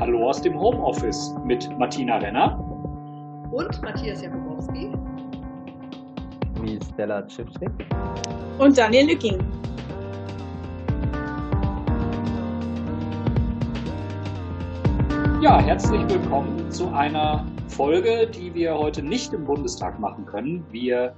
Hallo aus dem Homeoffice mit Martina Renner und Matthias Jakubowski. Wie Stella Chipstick. Und Daniel Lücking. Ja, herzlich willkommen zu einer Folge, die wir heute nicht im Bundestag machen können. Wir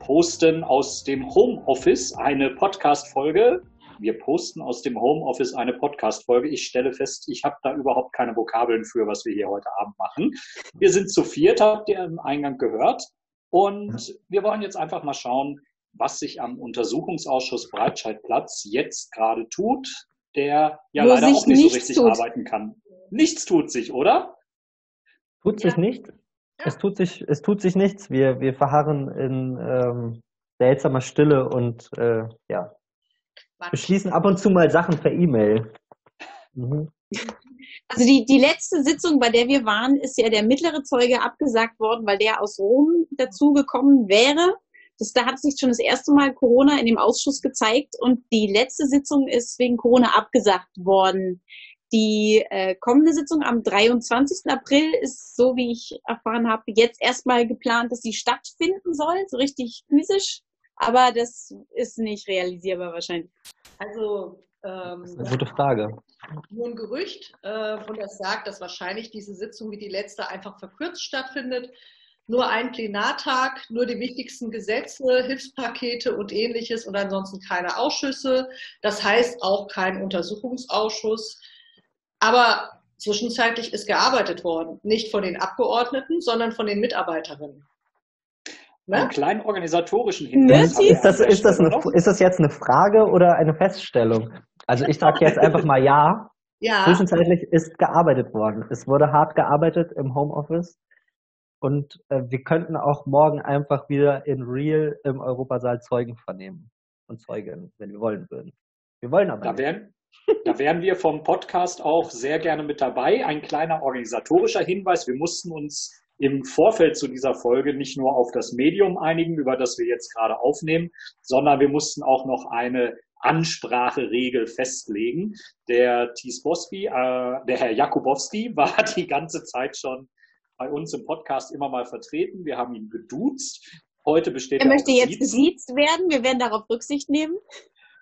posten aus dem Homeoffice eine Podcast-Folge wir posten aus dem Homeoffice eine Podcast-Folge. Ich stelle fest, ich habe da überhaupt keine Vokabeln für, was wir hier heute Abend machen. Wir sind zu viert, habt ihr im Eingang gehört. Und wir wollen jetzt einfach mal schauen, was sich am Untersuchungsausschuss Breitscheidplatz jetzt gerade tut, der ja Wo leider auch nicht so richtig tut. arbeiten kann. Nichts tut sich, oder? Tut sich ja. nicht? Es tut sich, es tut sich nichts. Wir, wir verharren in ähm, seltsamer Stille und äh, ja, beschließen ab und zu mal Sachen per E-Mail. Mhm. Also die, die letzte Sitzung, bei der wir waren, ist ja der mittlere Zeuge abgesagt worden, weil der aus Rom dazugekommen wäre. Das, da hat sich schon das erste Mal Corona in dem Ausschuss gezeigt und die letzte Sitzung ist wegen Corona abgesagt worden. Die äh, kommende Sitzung am 23. April ist, so wie ich erfahren habe, jetzt erstmal geplant, dass sie stattfinden soll, so richtig physisch. Aber das ist nicht realisierbar wahrscheinlich. Also ähm, das ist eine gute Frage. Nur ein Gerücht, äh, und das sagt, dass wahrscheinlich diese Sitzung wie die letzte einfach verkürzt stattfindet. Nur ein Plenartag, nur die wichtigsten Gesetze, Hilfspakete und ähnliches und ansonsten keine Ausschüsse. Das heißt auch kein Untersuchungsausschuss. Aber zwischenzeitlich ist gearbeitet worden. Nicht von den Abgeordneten, sondern von den Mitarbeiterinnen. Ne? Einen kleinen organisatorischen Hinweis. Ist das, ist, das eine, ist das jetzt eine Frage oder eine Feststellung? Also ich sage jetzt einfach mal ja. Ja. Zwischenzeitlich ist gearbeitet worden. Es wurde hart gearbeitet im Homeoffice. Und äh, wir könnten auch morgen einfach wieder in Real im Europasaal Zeugen vernehmen und Zeugen, wenn wir wollen würden. Wir wollen aber da nicht. Wären, da wären wir vom Podcast auch sehr gerne mit dabei. Ein kleiner organisatorischer Hinweis. Wir mussten uns im Vorfeld zu dieser Folge nicht nur auf das Medium einigen, über das wir jetzt gerade aufnehmen, sondern wir mussten auch noch eine Anspracheregel festlegen. Der Thies Bosby, äh, der Herr Jakubowski war die ganze Zeit schon bei uns im Podcast immer mal vertreten. Wir haben ihn geduzt. Heute besteht er. Er möchte jetzt gesiezt werden. Wir werden darauf Rücksicht nehmen.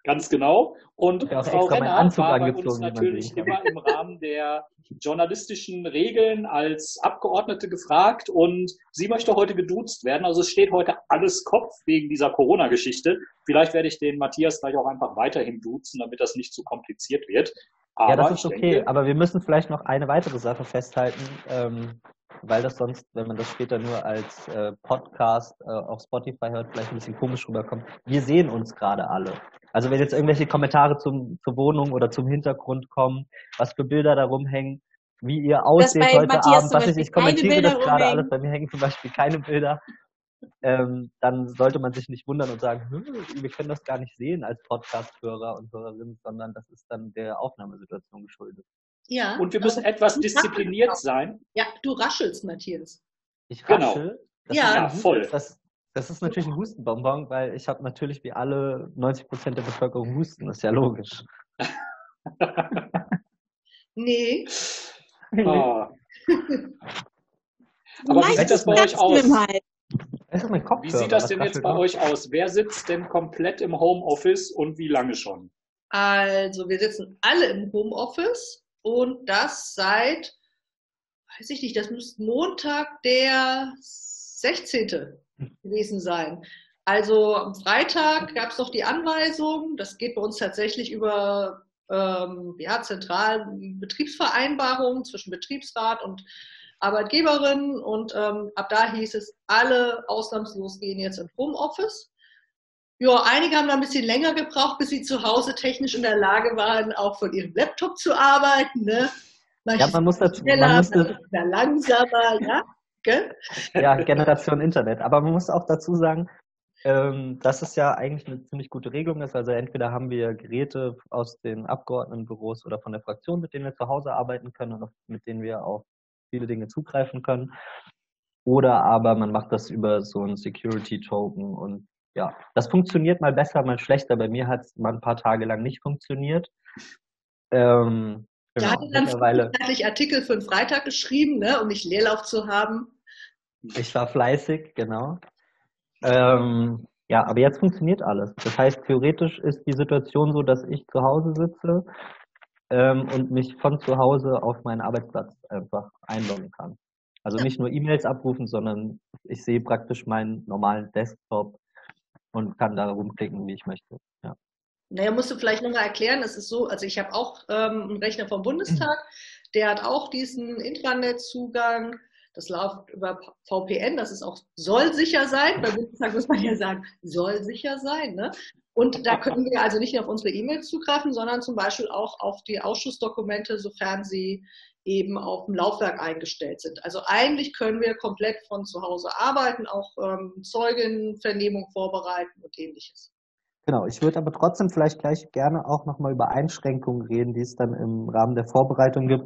Ganz genau. Und ja, Frau Renner war bei uns natürlich immer im Rahmen der journalistischen Regeln als Abgeordnete gefragt und sie möchte heute geduzt werden. Also es steht heute alles Kopf wegen dieser Corona-Geschichte. Vielleicht werde ich den Matthias gleich auch einfach weiterhin duzen, damit das nicht zu kompliziert wird. Aber ja, das ist okay, denke, aber wir müssen vielleicht noch eine weitere Sache festhalten, ähm, weil das sonst, wenn man das später nur als äh, Podcast äh, auf Spotify hört, vielleicht ein bisschen komisch rüberkommt. Wir sehen uns gerade alle. Also wenn jetzt irgendwelche Kommentare zum, zur Wohnung oder zum Hintergrund kommen, was für Bilder da rumhängen, wie ihr aussieht heute Matthias Abend, was ich, ich kommentiere das gerade alles, bei mir hängen zum Beispiel keine Bilder, ähm, dann sollte man sich nicht wundern und sagen, hm, wir können das gar nicht sehen als Podcast-Hörer und Hörerinnen, sondern das ist dann der Aufnahmesituation geschuldet. Ja. Und wir müssen etwas diszipliniert sein. Ja, du raschelst, Matthias. Ich raschel? Genau. ja, ja voll. Das, das ist natürlich ein Hustenbonbon, weil ich habe natürlich wie alle 90 Prozent der Bevölkerung Husten. Das ist ja logisch. nee. Oh. Aber wie sieht das bei euch aus? Wie sieht das denn jetzt bei euch aus? Wer sitzt denn komplett im Homeoffice und wie lange schon? Also wir sitzen alle im Homeoffice und das seit, weiß ich nicht, das müsste Montag der 16 gewesen sein. Also am Freitag gab es noch die Anweisung, das geht bei uns tatsächlich über ähm, ja, zentralen Betriebsvereinbarungen zwischen Betriebsrat und Arbeitgeberin und ähm, ab da hieß es, alle ausnahmslos gehen jetzt in Homeoffice. Ja, einige haben da ein bisschen länger gebraucht, bis sie zu Hause technisch in der Lage waren, auch von ihrem Laptop zu arbeiten. Ne? ja, man muss dazu, man musste, langsamer, ja. Gell? Ja, Generation Internet. Aber man muss auch dazu sagen, ähm, dass es ja eigentlich eine ziemlich gute Regelung ist. Also entweder haben wir Geräte aus den Abgeordnetenbüros oder von der Fraktion, mit denen wir zu Hause arbeiten können und mit denen wir auf viele Dinge zugreifen können. Oder aber man macht das über so ein Security-Token und ja, das funktioniert mal besser, mal schlechter. Bei mir hat es mal ein paar Tage lang nicht funktioniert. Ähm, Genau, da hat er dann mittlerweile Artikel für den Freitag geschrieben, ne, um nicht Leerlauf zu haben. Ich war fleißig, genau. Ähm, ja, aber jetzt funktioniert alles. Das heißt, theoretisch ist die Situation so, dass ich zu Hause sitze ähm, und mich von zu Hause auf meinen Arbeitsplatz einfach einloggen kann. Also nicht nur E-Mails abrufen, sondern ich sehe praktisch meinen normalen Desktop und kann da rumklicken, wie ich möchte. Ja. Naja, musst du vielleicht nochmal erklären, es ist so, also ich habe auch ähm, einen Rechner vom Bundestag, der hat auch diesen Intranet-Zugang, das läuft über VPN, das ist auch, soll sicher sein, bei Bundestag muss man ja sagen, soll sicher sein, ne? Und da können wir also nicht nur auf unsere E-Mails zugreifen, sondern zum Beispiel auch auf die Ausschussdokumente, sofern sie eben auf dem Laufwerk eingestellt sind. Also eigentlich können wir komplett von zu Hause arbeiten, auch ähm, Zeugenvernehmung vorbereiten und ähnliches. Genau, ich würde aber trotzdem vielleicht gleich gerne auch nochmal über Einschränkungen reden, die es dann im Rahmen der Vorbereitung gibt.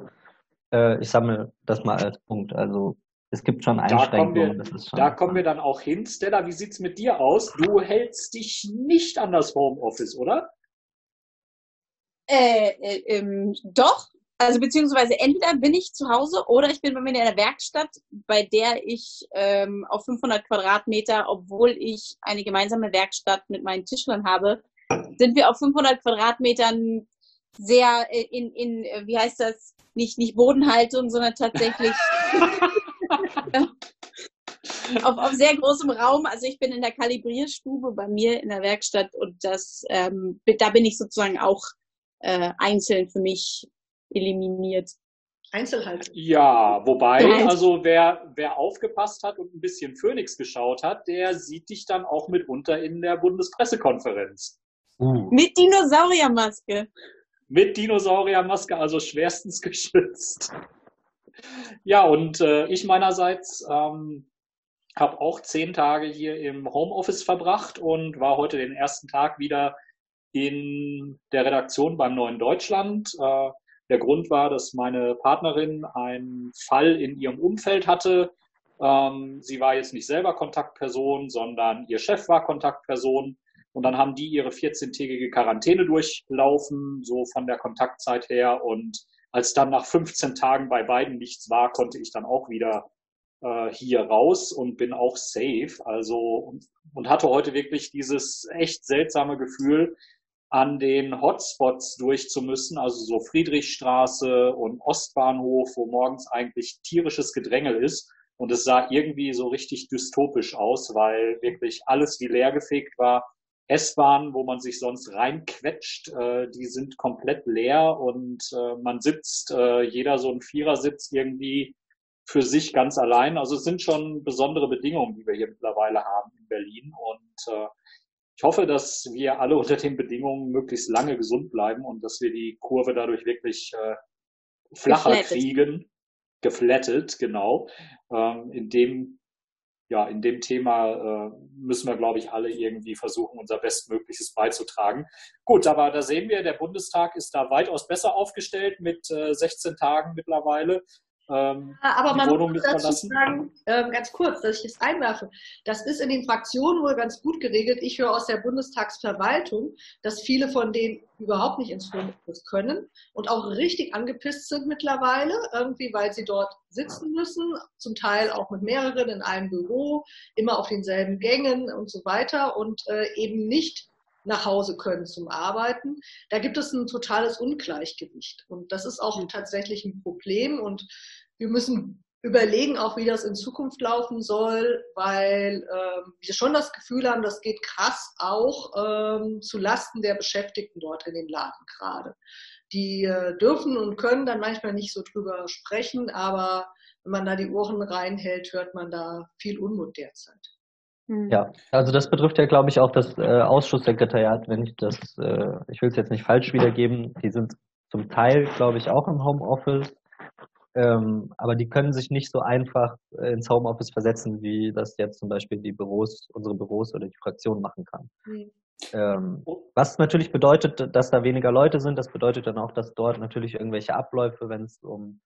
Äh, ich sammle das mal als Punkt. Also es gibt schon Einschränkungen. Da kommen wir, da kommen wir dann auch hin. Stella, wie sieht es mit dir aus? Du hältst dich nicht an das Homeoffice, oder? Äh, äh, ähm, doch, also beziehungsweise entweder bin ich zu Hause oder ich bin bei mir in der Werkstatt, bei der ich ähm, auf 500 Quadratmeter, obwohl ich eine gemeinsame Werkstatt mit meinen Tischlern habe, sind wir auf 500 Quadratmetern sehr in, in wie heißt das, nicht, nicht Bodenhaltung, sondern tatsächlich auf, auf sehr großem Raum. Also ich bin in der Kalibrierstube bei mir in der Werkstatt und das, ähm, da bin ich sozusagen auch äh, einzeln für mich eliminiert. Einzelhaltung. Ja, wobei, also wer, wer aufgepasst hat und ein bisschen Phoenix geschaut hat, der sieht dich dann auch mitunter in der Bundespressekonferenz. Uh. Mit Dinosauriermaske. Mit Dinosauriermaske, also schwerstens geschützt. Ja, und äh, ich meinerseits ähm, habe auch zehn Tage hier im Homeoffice verbracht und war heute den ersten Tag wieder in der Redaktion beim Neuen Deutschland. Äh, der Grund war, dass meine Partnerin einen Fall in ihrem Umfeld hatte. Ähm, sie war jetzt nicht selber Kontaktperson, sondern ihr Chef war Kontaktperson. Und dann haben die ihre 14-tägige Quarantäne durchlaufen, so von der Kontaktzeit her. Und als dann nach 15 Tagen bei beiden nichts war, konnte ich dann auch wieder äh, hier raus und bin auch safe. Also und, und hatte heute wirklich dieses echt seltsame Gefühl, an den Hotspots durchzumüssen, also so Friedrichstraße und Ostbahnhof, wo morgens eigentlich tierisches Gedrängel ist. Und es sah irgendwie so richtig dystopisch aus, weil wirklich alles wie leergefegt war. S-Bahnen, wo man sich sonst reinquetscht, äh, die sind komplett leer und äh, man sitzt, äh, jeder so ein Vierersitz irgendwie für sich ganz allein. Also es sind schon besondere Bedingungen, die wir hier mittlerweile haben in Berlin. Und äh, ich hoffe, dass wir alle unter den Bedingungen möglichst lange gesund bleiben und dass wir die Kurve dadurch wirklich äh, flacher geflattet. kriegen. Geflattet, genau. Ähm, in dem ja, in dem Thema äh, müssen wir, glaube ich, alle irgendwie versuchen, unser Bestmögliches beizutragen. Gut, aber da sehen wir, der Bundestag ist da weitaus besser aufgestellt mit äh, 16 Tagen mittlerweile. Ähm, aber man Wohnung muss dazu verlassen. sagen, ähm, ganz kurz, dass ich es einwerfe, das ist in den Fraktionen wohl ganz gut geregelt. Ich höre aus der Bundestagsverwaltung, dass viele von denen überhaupt nicht ins Homeoffice können und auch richtig angepisst sind mittlerweile, irgendwie, weil sie dort sitzen müssen, zum Teil auch mit mehreren in einem Büro, immer auf denselben Gängen und so weiter und äh, eben nicht nach Hause können zum Arbeiten. Da gibt es ein totales Ungleichgewicht. Und das ist auch tatsächlich ein Problem. Und wir müssen überlegen auch, wie das in Zukunft laufen soll, weil äh, wir schon das Gefühl haben, das geht krass auch ähm, zu Lasten der Beschäftigten dort in den Laden gerade. Die äh, dürfen und können dann manchmal nicht so drüber sprechen, aber wenn man da die Ohren reinhält, hört man da viel Unmut derzeit. Hm. Ja, also das betrifft ja, glaube ich, auch das äh, Ausschusssekretariat, wenn ich das, äh, ich will es jetzt nicht falsch wiedergeben, die sind zum Teil, glaube ich, auch im Homeoffice, ähm, aber die können sich nicht so einfach äh, ins Homeoffice versetzen, wie das jetzt zum Beispiel die Büros, unsere Büros oder die Fraktion machen kann. Mhm. Ähm, was natürlich bedeutet, dass da weniger Leute sind, das bedeutet dann auch, dass dort natürlich irgendwelche Abläufe, wenn es um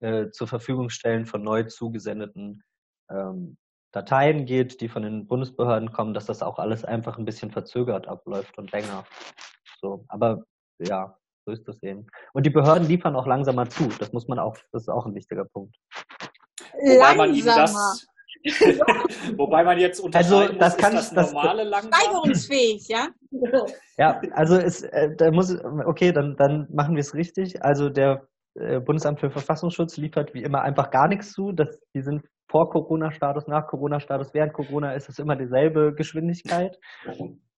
äh, zur Verfügung stellen von neu zugesendeten ähm, Dateien geht, die von den Bundesbehörden kommen, dass das auch alles einfach ein bisschen verzögert abläuft und länger. So, aber ja, So ist das eben. Und die Behörden liefern auch langsamer zu. Das muss man auch, das ist auch ein wichtiger Punkt. Wobei man ihnen das, wobei man jetzt unterscheiden also, das muss, kann ist das normale das, Steigerungsfähig, ja? Ja, also ist, äh, da muss, okay, dann, dann machen wir es richtig. Also der äh, Bundesamt für Verfassungsschutz liefert wie immer einfach gar nichts zu. Das, die sind vor Corona-Status, nach Corona-Status, während Corona ist es immer dieselbe Geschwindigkeit.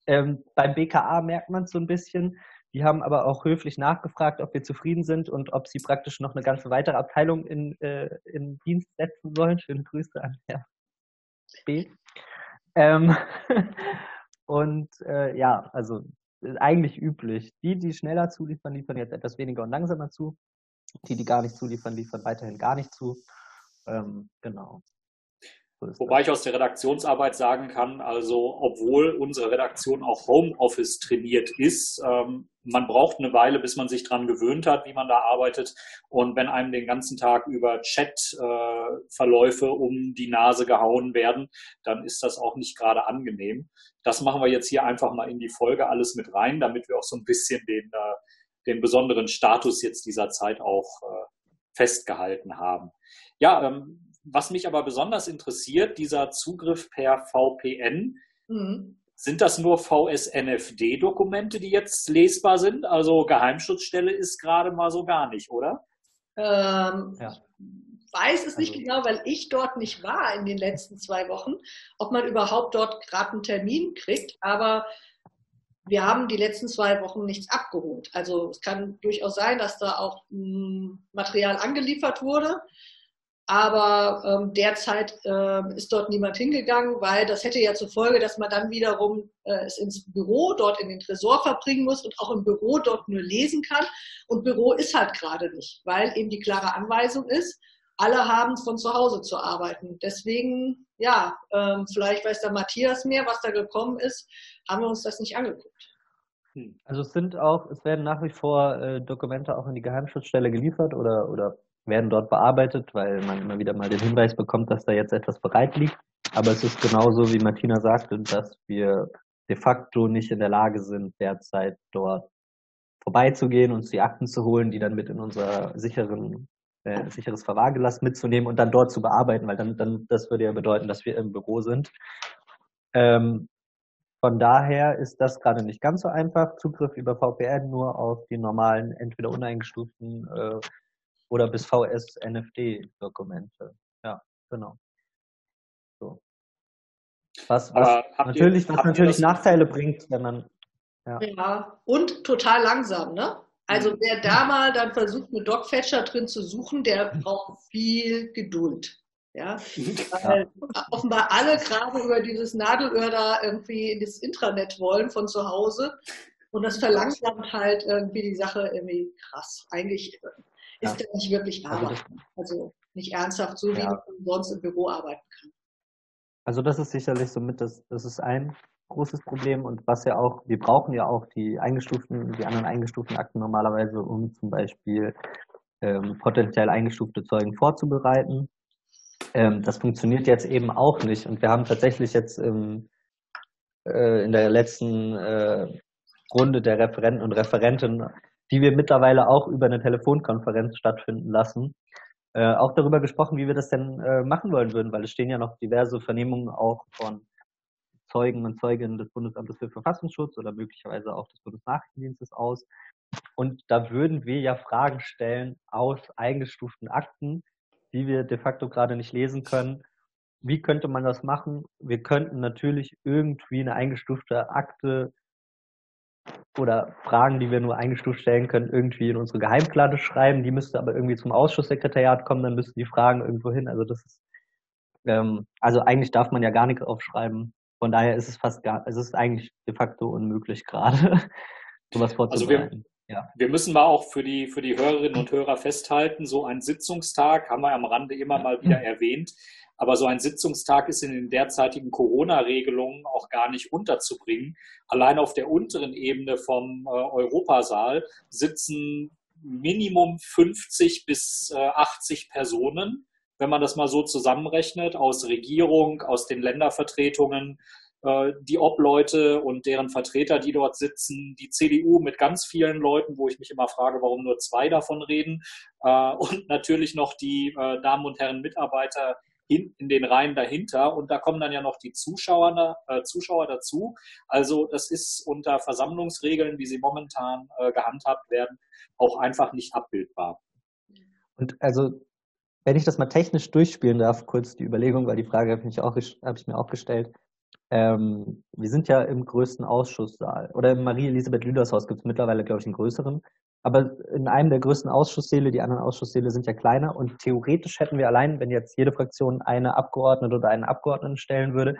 Ähm, beim BKA merkt man es so ein bisschen. Die haben aber auch höflich nachgefragt, ob wir zufrieden sind und ob sie praktisch noch eine ganze weitere Abteilung in, äh, in Dienst setzen sollen. Schöne Grüße an Herr B. Ähm, und äh, ja, also eigentlich üblich. Die, die schneller zuliefern, liefern jetzt etwas weniger und langsamer zu. Die, die gar nicht zuliefern, liefern weiterhin gar nicht zu. Ähm, genau. Wobei ich aus der Redaktionsarbeit sagen kann, also obwohl unsere Redaktion auch Homeoffice trainiert ist, ähm, man braucht eine Weile, bis man sich dran gewöhnt hat, wie man da arbeitet. Und wenn einem den ganzen Tag über Chat-Verläufe äh, um die Nase gehauen werden, dann ist das auch nicht gerade angenehm. Das machen wir jetzt hier einfach mal in die Folge alles mit rein, damit wir auch so ein bisschen den, äh, den besonderen Status jetzt dieser Zeit auch äh, festgehalten haben. Ja, ähm, was mich aber besonders interessiert, dieser Zugriff per VPN, mhm. sind das nur VSNFD-Dokumente, die jetzt lesbar sind? Also Geheimschutzstelle ist gerade mal so gar nicht, oder? Ähm, ja. weiß es nicht also, genau, weil ich dort nicht war in den letzten zwei Wochen, ob man überhaupt dort gerade einen Termin kriegt. Aber wir haben die letzten zwei Wochen nichts abgeholt. Also es kann durchaus sein, dass da auch Material angeliefert wurde. Aber ähm, derzeit äh, ist dort niemand hingegangen, weil das hätte ja zur Folge, dass man dann wiederum äh, es ins Büro, dort in den Tresor verbringen muss und auch im Büro dort nur lesen kann. Und Büro ist halt gerade nicht, weil eben die klare Anweisung ist, alle haben von zu Hause zu arbeiten. Deswegen, ja, ähm, vielleicht weiß der Matthias mehr, was da gekommen ist, haben wir uns das nicht angeguckt. Hm. Also es sind auch, es werden nach wie vor äh, Dokumente auch in die Geheimschutzstelle geliefert oder, oder werden dort bearbeitet, weil man immer wieder mal den Hinweis bekommt, dass da jetzt etwas bereit liegt. Aber es ist genauso, wie Martina sagte, dass wir de facto nicht in der Lage sind, derzeit dort vorbeizugehen, uns die Akten zu holen, die dann mit in unser sicheren, äh, sicheres Verwahrgelass mitzunehmen und dann dort zu bearbeiten, weil dann, dann das würde ja bedeuten, dass wir im Büro sind. Ähm, von daher ist das gerade nicht ganz so einfach. Zugriff über VPN nur auf die normalen, entweder uneingestuften äh, oder bis VS-NFD-Dokumente. Ja, genau. So. Was, was natürlich, ihr, was natürlich Nachteile bringt, wenn man. Ja. ja, und total langsam, ne? Also wer da mal dann versucht, eine Dogfetcher drin zu suchen, der braucht viel Geduld. Ja, weil ja. offenbar alle gerade über dieses Nadelöhr da irgendwie in das Intranet wollen von zu Hause. Und das verlangsamt halt irgendwie die Sache irgendwie krass. Eigentlich ist ja. nicht wirklich arbeiten. Also nicht ernsthaft, so wie ja. man sonst im Büro arbeiten kann. Also das ist sicherlich somit, das, das ist ein großes Problem und was ja auch, wir brauchen ja auch die eingestuften, die anderen eingestuften Akten normalerweise, um zum Beispiel ähm, potenziell eingestufte Zeugen vorzubereiten. Ähm, das funktioniert jetzt eben auch nicht und wir haben tatsächlich jetzt im, äh, in der letzten äh, Runde der Referenten und Referenten die wir mittlerweile auch über eine Telefonkonferenz stattfinden lassen, äh, auch darüber gesprochen, wie wir das denn äh, machen wollen würden, weil es stehen ja noch diverse Vernehmungen auch von Zeugen und Zeuginnen des Bundesamtes für Verfassungsschutz oder möglicherweise auch des Bundesnachrichtendienstes aus. Und da würden wir ja Fragen stellen aus eingestuften Akten, die wir de facto gerade nicht lesen können. Wie könnte man das machen? Wir könnten natürlich irgendwie eine eingestufte Akte oder Fragen, die wir nur eingestuft stellen können, irgendwie in unsere Geheimklade schreiben. Die müsste aber irgendwie zum Ausschusssekretariat kommen, dann müssten die Fragen irgendwo hin. Also das ist, ähm, also eigentlich darf man ja gar nichts aufschreiben. Von daher ist es fast gar, es ist eigentlich de facto unmöglich gerade, sowas vorzubereiten. Also wir, ja. wir müssen mal auch für die, für die Hörerinnen und Hörer festhalten, so ein Sitzungstag haben wir am Rande immer mal wieder erwähnt. Aber so ein Sitzungstag ist in den derzeitigen Corona-Regelungen auch gar nicht unterzubringen. Allein auf der unteren Ebene vom äh, Europasaal sitzen Minimum 50 bis äh, 80 Personen, wenn man das mal so zusammenrechnet, aus Regierung, aus den Ländervertretungen, äh, die Obleute und deren Vertreter, die dort sitzen, die CDU mit ganz vielen Leuten, wo ich mich immer frage, warum nur zwei davon reden, äh, und natürlich noch die äh, Damen und Herren Mitarbeiter in, in den Reihen dahinter. Und da kommen dann ja noch die Zuschauer, äh, Zuschauer dazu. Also das ist unter Versammlungsregeln, wie sie momentan äh, gehandhabt werden, auch einfach nicht abbildbar. Und also wenn ich das mal technisch durchspielen darf, kurz die Überlegung, weil die Frage habe ich, habe ich mir auch gestellt. Ähm, wir sind ja im größten Ausschusssaal. Oder im Marie-Elisabeth Lüders Haus gibt es mittlerweile, glaube ich, einen größeren. Aber in einem der größten Ausschusssäle, die anderen Ausschusssäle sind ja kleiner und theoretisch hätten wir allein, wenn jetzt jede Fraktion eine Abgeordnete oder einen Abgeordneten stellen würde,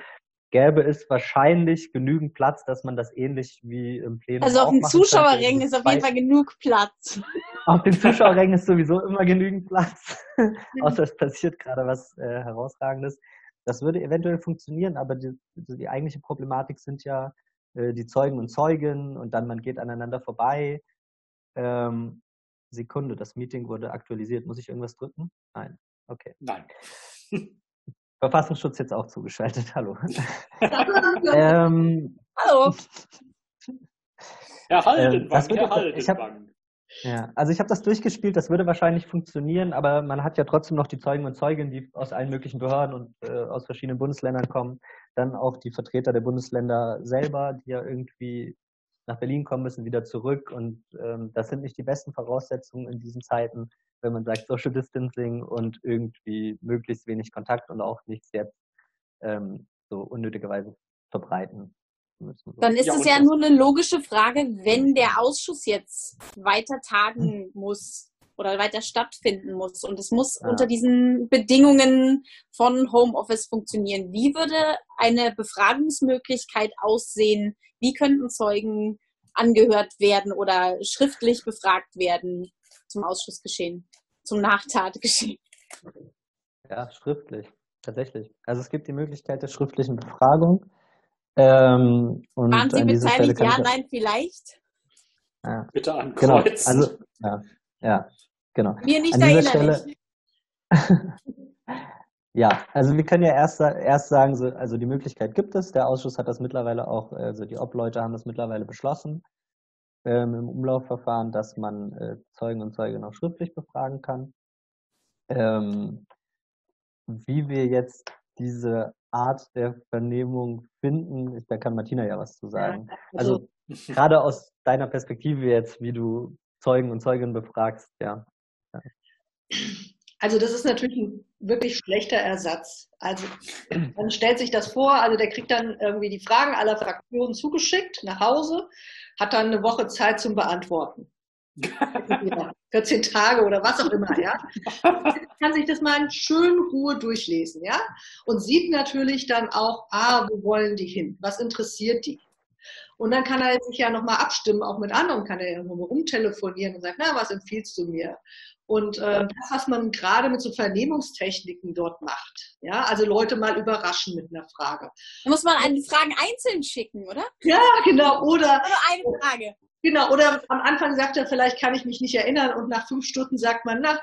gäbe es wahrscheinlich genügend Platz, dass man das ähnlich wie im Plenum Also auf den Zuschauerrängen ist auf jeden Fall genug Platz. Auf den Zuschauerrängen ist sowieso immer genügend Platz, außer es passiert gerade was äh, herausragendes. Das würde eventuell funktionieren, aber die, die eigentliche Problematik sind ja äh, die Zeugen und Zeugen und dann man geht aneinander vorbei ähm, Sekunde, das Meeting wurde aktualisiert. Muss ich irgendwas drücken? Nein. Okay. Nein. Verfassungsschutz jetzt auch zugeschaltet. Hallo. ähm, Hallo. Herr Haldenwang, ähm, Herr Haldenwang. Ja, also ich habe das durchgespielt, das würde wahrscheinlich funktionieren, aber man hat ja trotzdem noch die Zeugen und Zeuginnen, die aus allen möglichen Behörden und äh, aus verschiedenen Bundesländern kommen. Dann auch die Vertreter der Bundesländer selber, die ja irgendwie nach Berlin kommen müssen, wieder zurück. Und ähm, das sind nicht die besten Voraussetzungen in diesen Zeiten, wenn man sagt Social Distancing und irgendwie möglichst wenig Kontakt und auch nichts jetzt ähm, so unnötigerweise verbreiten. Müssen. Dann ist ja, es ja nur eine logische Frage, wenn der Ausschuss jetzt weiter tagen muss oder weiter stattfinden muss und es muss ja. unter diesen Bedingungen von Homeoffice funktionieren. Wie würde eine Befragungsmöglichkeit aussehen, wie könnten Zeugen angehört werden oder schriftlich befragt werden zum Ausschussgeschehen, zum Nachtatgeschehen? Ja, schriftlich, tatsächlich. Also es gibt die Möglichkeit der schriftlichen Befragung. Ähm, und Waren Sie beteiligt? Ja, nein, vielleicht? Ja. Bitte ankreuzen. Genau, also, ja, ja, genau. Mir nicht an Stelle, Ja, also wir können ja erst, erst sagen, so, also die Möglichkeit gibt es. Der Ausschuss hat das mittlerweile auch, also die Obleute haben das mittlerweile beschlossen ähm, im Umlaufverfahren, dass man äh, Zeugen und Zeuge noch schriftlich befragen kann. Ähm, wie wir jetzt diese Art der Vernehmung finden, da kann Martina ja was zu sagen. Also, also gerade aus deiner Perspektive jetzt, wie du Zeugen und Zeuginnen befragst, ja. ja. Also das ist natürlich ein wirklich schlechter Ersatz. Also man stellt sich das vor, also der kriegt dann irgendwie die Fragen aller Fraktionen zugeschickt nach Hause, hat dann eine Woche Zeit zum Beantworten. 14 Tage oder was auch immer, ja. Kann sich das mal in schön Ruhe durchlesen, ja. Und sieht natürlich dann auch, ah, wo wollen die hin? Was interessiert die? Und dann kann er sich ja nochmal abstimmen, auch mit anderen, kann er ja nochmal rumtelefonieren und sagen, na, was empfiehlst du mir? Und äh, das, was man gerade mit so Vernehmungstechniken dort macht, ja, also Leute mal überraschen mit einer Frage. Da muss man die Fragen einzeln schicken, oder? Ja, genau. Oder, oder eine Frage. Genau, oder am Anfang sagt er, vielleicht kann ich mich nicht erinnern und nach fünf Stunden sagt man, na,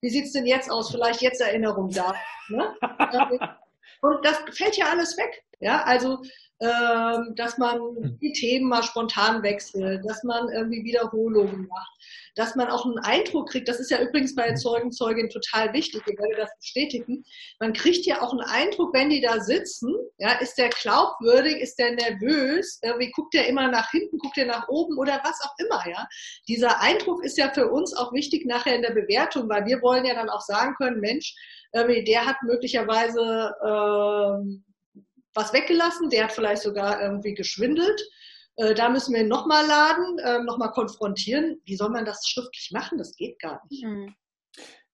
wie sieht's denn jetzt aus? Vielleicht jetzt Erinnerung da. Ne? und das fällt ja alles weg. Ja, also dass man hm. die Themen mal spontan wechselt, dass man irgendwie Wiederholungen macht, dass man auch einen Eindruck kriegt, das ist ja übrigens bei Zeugen, Zeugin total wichtig, ihr werdet das bestätigen, man kriegt ja auch einen Eindruck, wenn die da sitzen, ja, ist der glaubwürdig, ist der nervös, irgendwie guckt der immer nach hinten, guckt der nach oben oder was auch immer, ja. Dieser Eindruck ist ja für uns auch wichtig nachher in der Bewertung, weil wir wollen ja dann auch sagen können, Mensch, der hat möglicherweise ähm, was weggelassen, der hat vielleicht sogar irgendwie geschwindelt. Äh, da müssen wir ihn nochmal laden, äh, nochmal konfrontieren. Wie soll man das schriftlich machen? Das geht gar nicht. Mhm.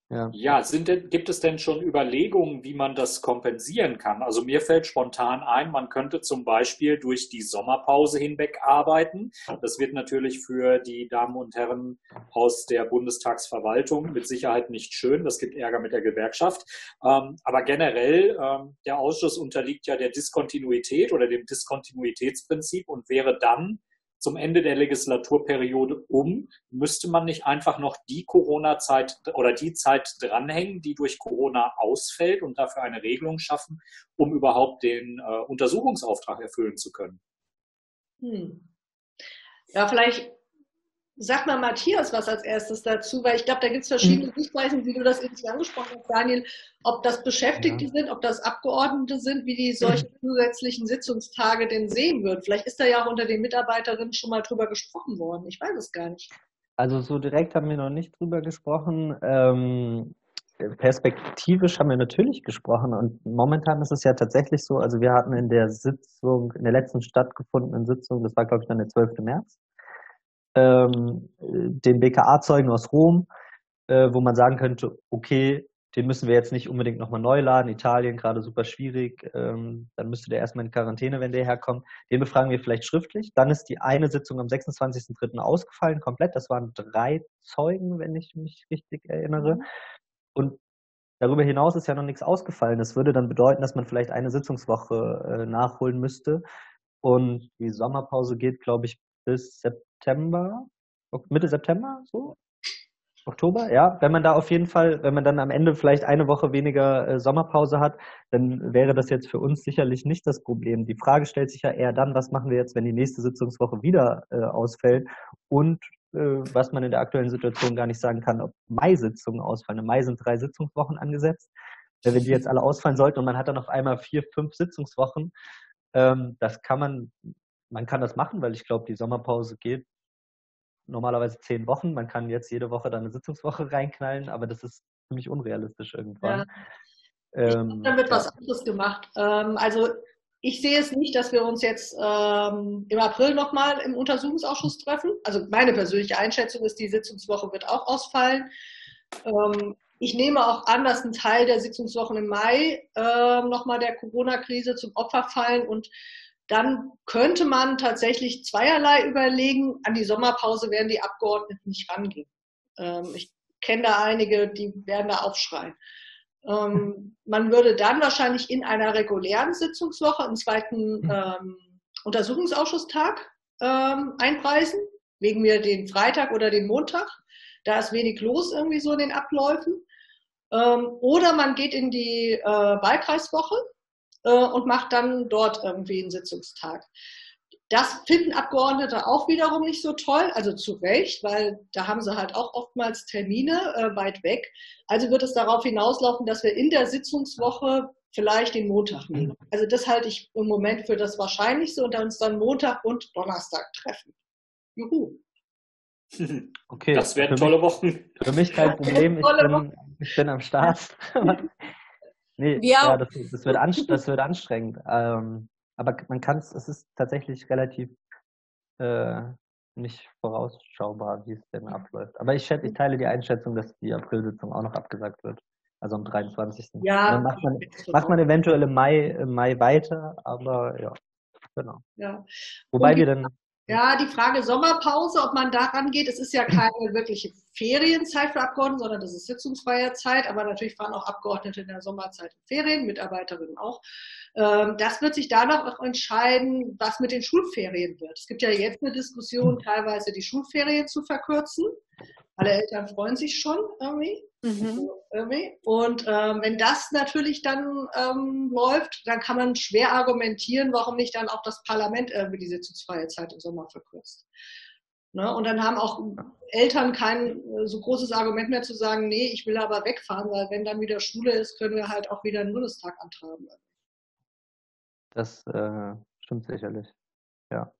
Ja, ja sind gibt es denn schon Überlegungen, wie man das kompensieren kann? Also mir fällt spontan ein, man könnte zum Beispiel durch die Sommerpause hinweg arbeiten. Das wird natürlich für die Damen und Herren aus der Bundestagsverwaltung mit Sicherheit nicht schön. Das gibt Ärger mit der Gewerkschaft. Ähm, aber generell, ähm, der Ausschuss unterliegt ja der Diskontinuität oder dem Diskontinuitätsprinzip und wäre dann zum Ende der Legislaturperiode um? Müsste man nicht einfach noch die Corona-Zeit oder die Zeit dranhängen, die durch Corona ausfällt und dafür eine Regelung schaffen, um überhaupt den äh, Untersuchungsauftrag erfüllen zu können? Hm. Ja, vielleicht Sag mal Matthias was als erstes dazu, weil ich glaube, da gibt es verschiedene hm. Sichtweisen, wie du das eben angesprochen hast, Daniel, ob das Beschäftigte ja. sind, ob das Abgeordnete sind, wie die solche hm. zusätzlichen Sitzungstage denn sehen würden. Vielleicht ist da ja auch unter den Mitarbeiterinnen schon mal drüber gesprochen worden. Ich weiß es gar nicht. Also so direkt haben wir noch nicht drüber gesprochen. Ähm, perspektivisch haben wir natürlich gesprochen und momentan ist es ja tatsächlich so, also wir hatten in der Sitzung, in der letzten stattgefundenen Sitzung, das war glaube ich dann der 12. März, ähm, den BKA-Zeugen aus Rom, äh, wo man sagen könnte, okay, den müssen wir jetzt nicht unbedingt nochmal neu laden. Italien gerade super schwierig. Ähm, dann müsste der erstmal in Quarantäne, wenn der herkommt. Den befragen wir vielleicht schriftlich. Dann ist die eine Sitzung am 26.03. ausgefallen, komplett. Das waren drei Zeugen, wenn ich mich richtig erinnere. Und darüber hinaus ist ja noch nichts ausgefallen. Das würde dann bedeuten, dass man vielleicht eine Sitzungswoche äh, nachholen müsste. Und die Sommerpause geht, glaube ich, bis September, Mitte September, so? Oktober, ja. Wenn man da auf jeden Fall, wenn man dann am Ende vielleicht eine Woche weniger äh, Sommerpause hat, dann wäre das jetzt für uns sicherlich nicht das Problem. Die Frage stellt sich ja eher dann, was machen wir jetzt, wenn die nächste Sitzungswoche wieder äh, ausfällt und äh, was man in der aktuellen Situation gar nicht sagen kann, ob Mai-Sitzungen ausfallen. Im Mai sind drei Sitzungswochen angesetzt. Wenn die jetzt alle ausfallen sollten und man hat dann auf einmal vier, fünf Sitzungswochen, ähm, das kann man man kann das machen, weil ich glaube, die Sommerpause geht normalerweise zehn Wochen. Man kann jetzt jede Woche dann eine Sitzungswoche reinknallen, aber das ist ziemlich unrealistisch irgendwann. Ja. Ähm, dann wird ja. was anderes gemacht. Ähm, also ich sehe es nicht, dass wir uns jetzt ähm, im April nochmal im Untersuchungsausschuss treffen. Also meine persönliche Einschätzung ist, die Sitzungswoche wird auch ausfallen. Ähm, ich nehme auch an, dass ein Teil der Sitzungswochen im Mai äh, nochmal der Corona-Krise zum Opfer fallen und dann könnte man tatsächlich zweierlei überlegen. An die Sommerpause werden die Abgeordneten nicht rangehen. Ähm, ich kenne da einige, die werden da aufschreien. Ähm, man würde dann wahrscheinlich in einer regulären Sitzungswoche einen zweiten hm. ähm, Untersuchungsausschusstag ähm, einpreisen, wegen mir den Freitag oder den Montag. Da ist wenig los irgendwie so in den Abläufen. Ähm, oder man geht in die äh, Wahlkreiswoche äh, und macht dann dort irgendwie einen Sitzungstag. Das finden Abgeordnete auch wiederum nicht so toll, also zu Recht, weil da haben sie halt auch oftmals Termine äh, weit weg. Also wird es darauf hinauslaufen, dass wir in der Sitzungswoche vielleicht den Montag nehmen. Also das halte ich im Moment für das Wahrscheinlichste und uns dann Montag und Donnerstag treffen. Juhu. Okay. Das werden tolle Wochen. Für mich kein Problem. Ich bin, ich bin am Start. Nee, ja, das, das, wird das wird anstrengend. Ähm, aber man kann es, es ist tatsächlich relativ äh, nicht vorausschaubar, wie es denn abläuft. Aber ich, schätze, ich teile die Einschätzung, dass die Aprilsitzung auch noch abgesagt wird. Also am 23. Ja. dann macht man, macht man eventuell im Mai, im Mai weiter, aber ja, genau. Ja. Wobei wir dann ja, die Frage Sommerpause, ob man daran geht. Es ist ja keine wirkliche Ferienzeit für Abgeordnete, sondern das ist sitzungsfreie Zeit. Aber natürlich fahren auch Abgeordnete in der Sommerzeit in Ferien, Mitarbeiterinnen auch. Ähm, das wird sich danach auch entscheiden, was mit den Schulferien wird. Es gibt ja jetzt eine Diskussion, teilweise die Schulferien zu verkürzen. Alle Eltern freuen sich schon irgendwie. Mhm. irgendwie. Und ähm, wenn das natürlich dann ähm, läuft, dann kann man schwer argumentieren, warum nicht dann auch das Parlament irgendwie die sitzungsfreie Zeit im Sommer verkürzt. Ne? Und dann haben auch Eltern kein äh, so großes Argument mehr zu sagen, nee, ich will aber wegfahren, weil wenn dann wieder Schule ist, können wir halt auch wieder einen Bundestag antragen. Das äh, stimmt sicherlich. Ja.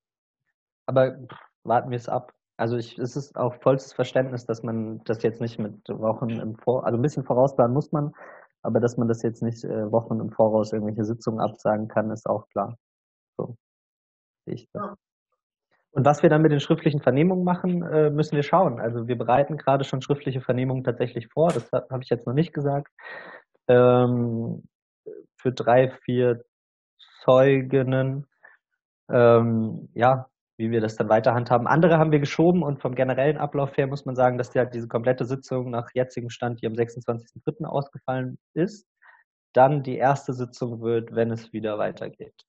Aber warten wir es ab. Also ich, es ist auch vollstes Verständnis, dass man das jetzt nicht mit Wochen im Vor, also ein bisschen vorausplanen muss man, aber dass man das jetzt nicht äh, Wochen im Voraus irgendwelche Sitzungen absagen kann, ist auch klar. So sehe ich das. Und was wir dann mit den schriftlichen Vernehmungen machen, äh, müssen wir schauen. Also wir bereiten gerade schon schriftliche Vernehmungen tatsächlich vor. Das habe ich jetzt noch nicht gesagt. Ähm, für drei, vier Zeuginnen. Ähm, ja, wie wir das dann weiter handhaben. Andere haben wir geschoben und vom generellen Ablauf her muss man sagen, dass die halt diese komplette Sitzung nach jetzigem Stand, die am 26.03. ausgefallen ist, dann die erste Sitzung wird, wenn es wieder weitergeht.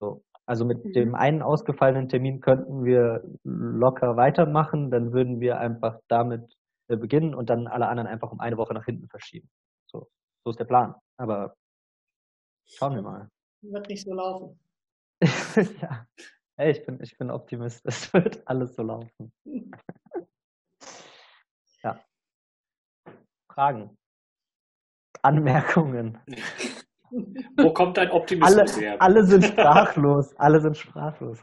So. Also mit mhm. dem einen ausgefallenen Termin könnten wir locker weitermachen, dann würden wir einfach damit äh, beginnen und dann alle anderen einfach um eine Woche nach hinten verschieben. So, so ist der Plan. Aber schauen wir mal. Wird nicht so laufen. ja. Hey, ich bin, ich bin Optimist. Es wird alles so laufen. ja. Fragen? Anmerkungen? Wo kommt dein Optimismus alle, her? Alle sind sprachlos. Alle sind sprachlos.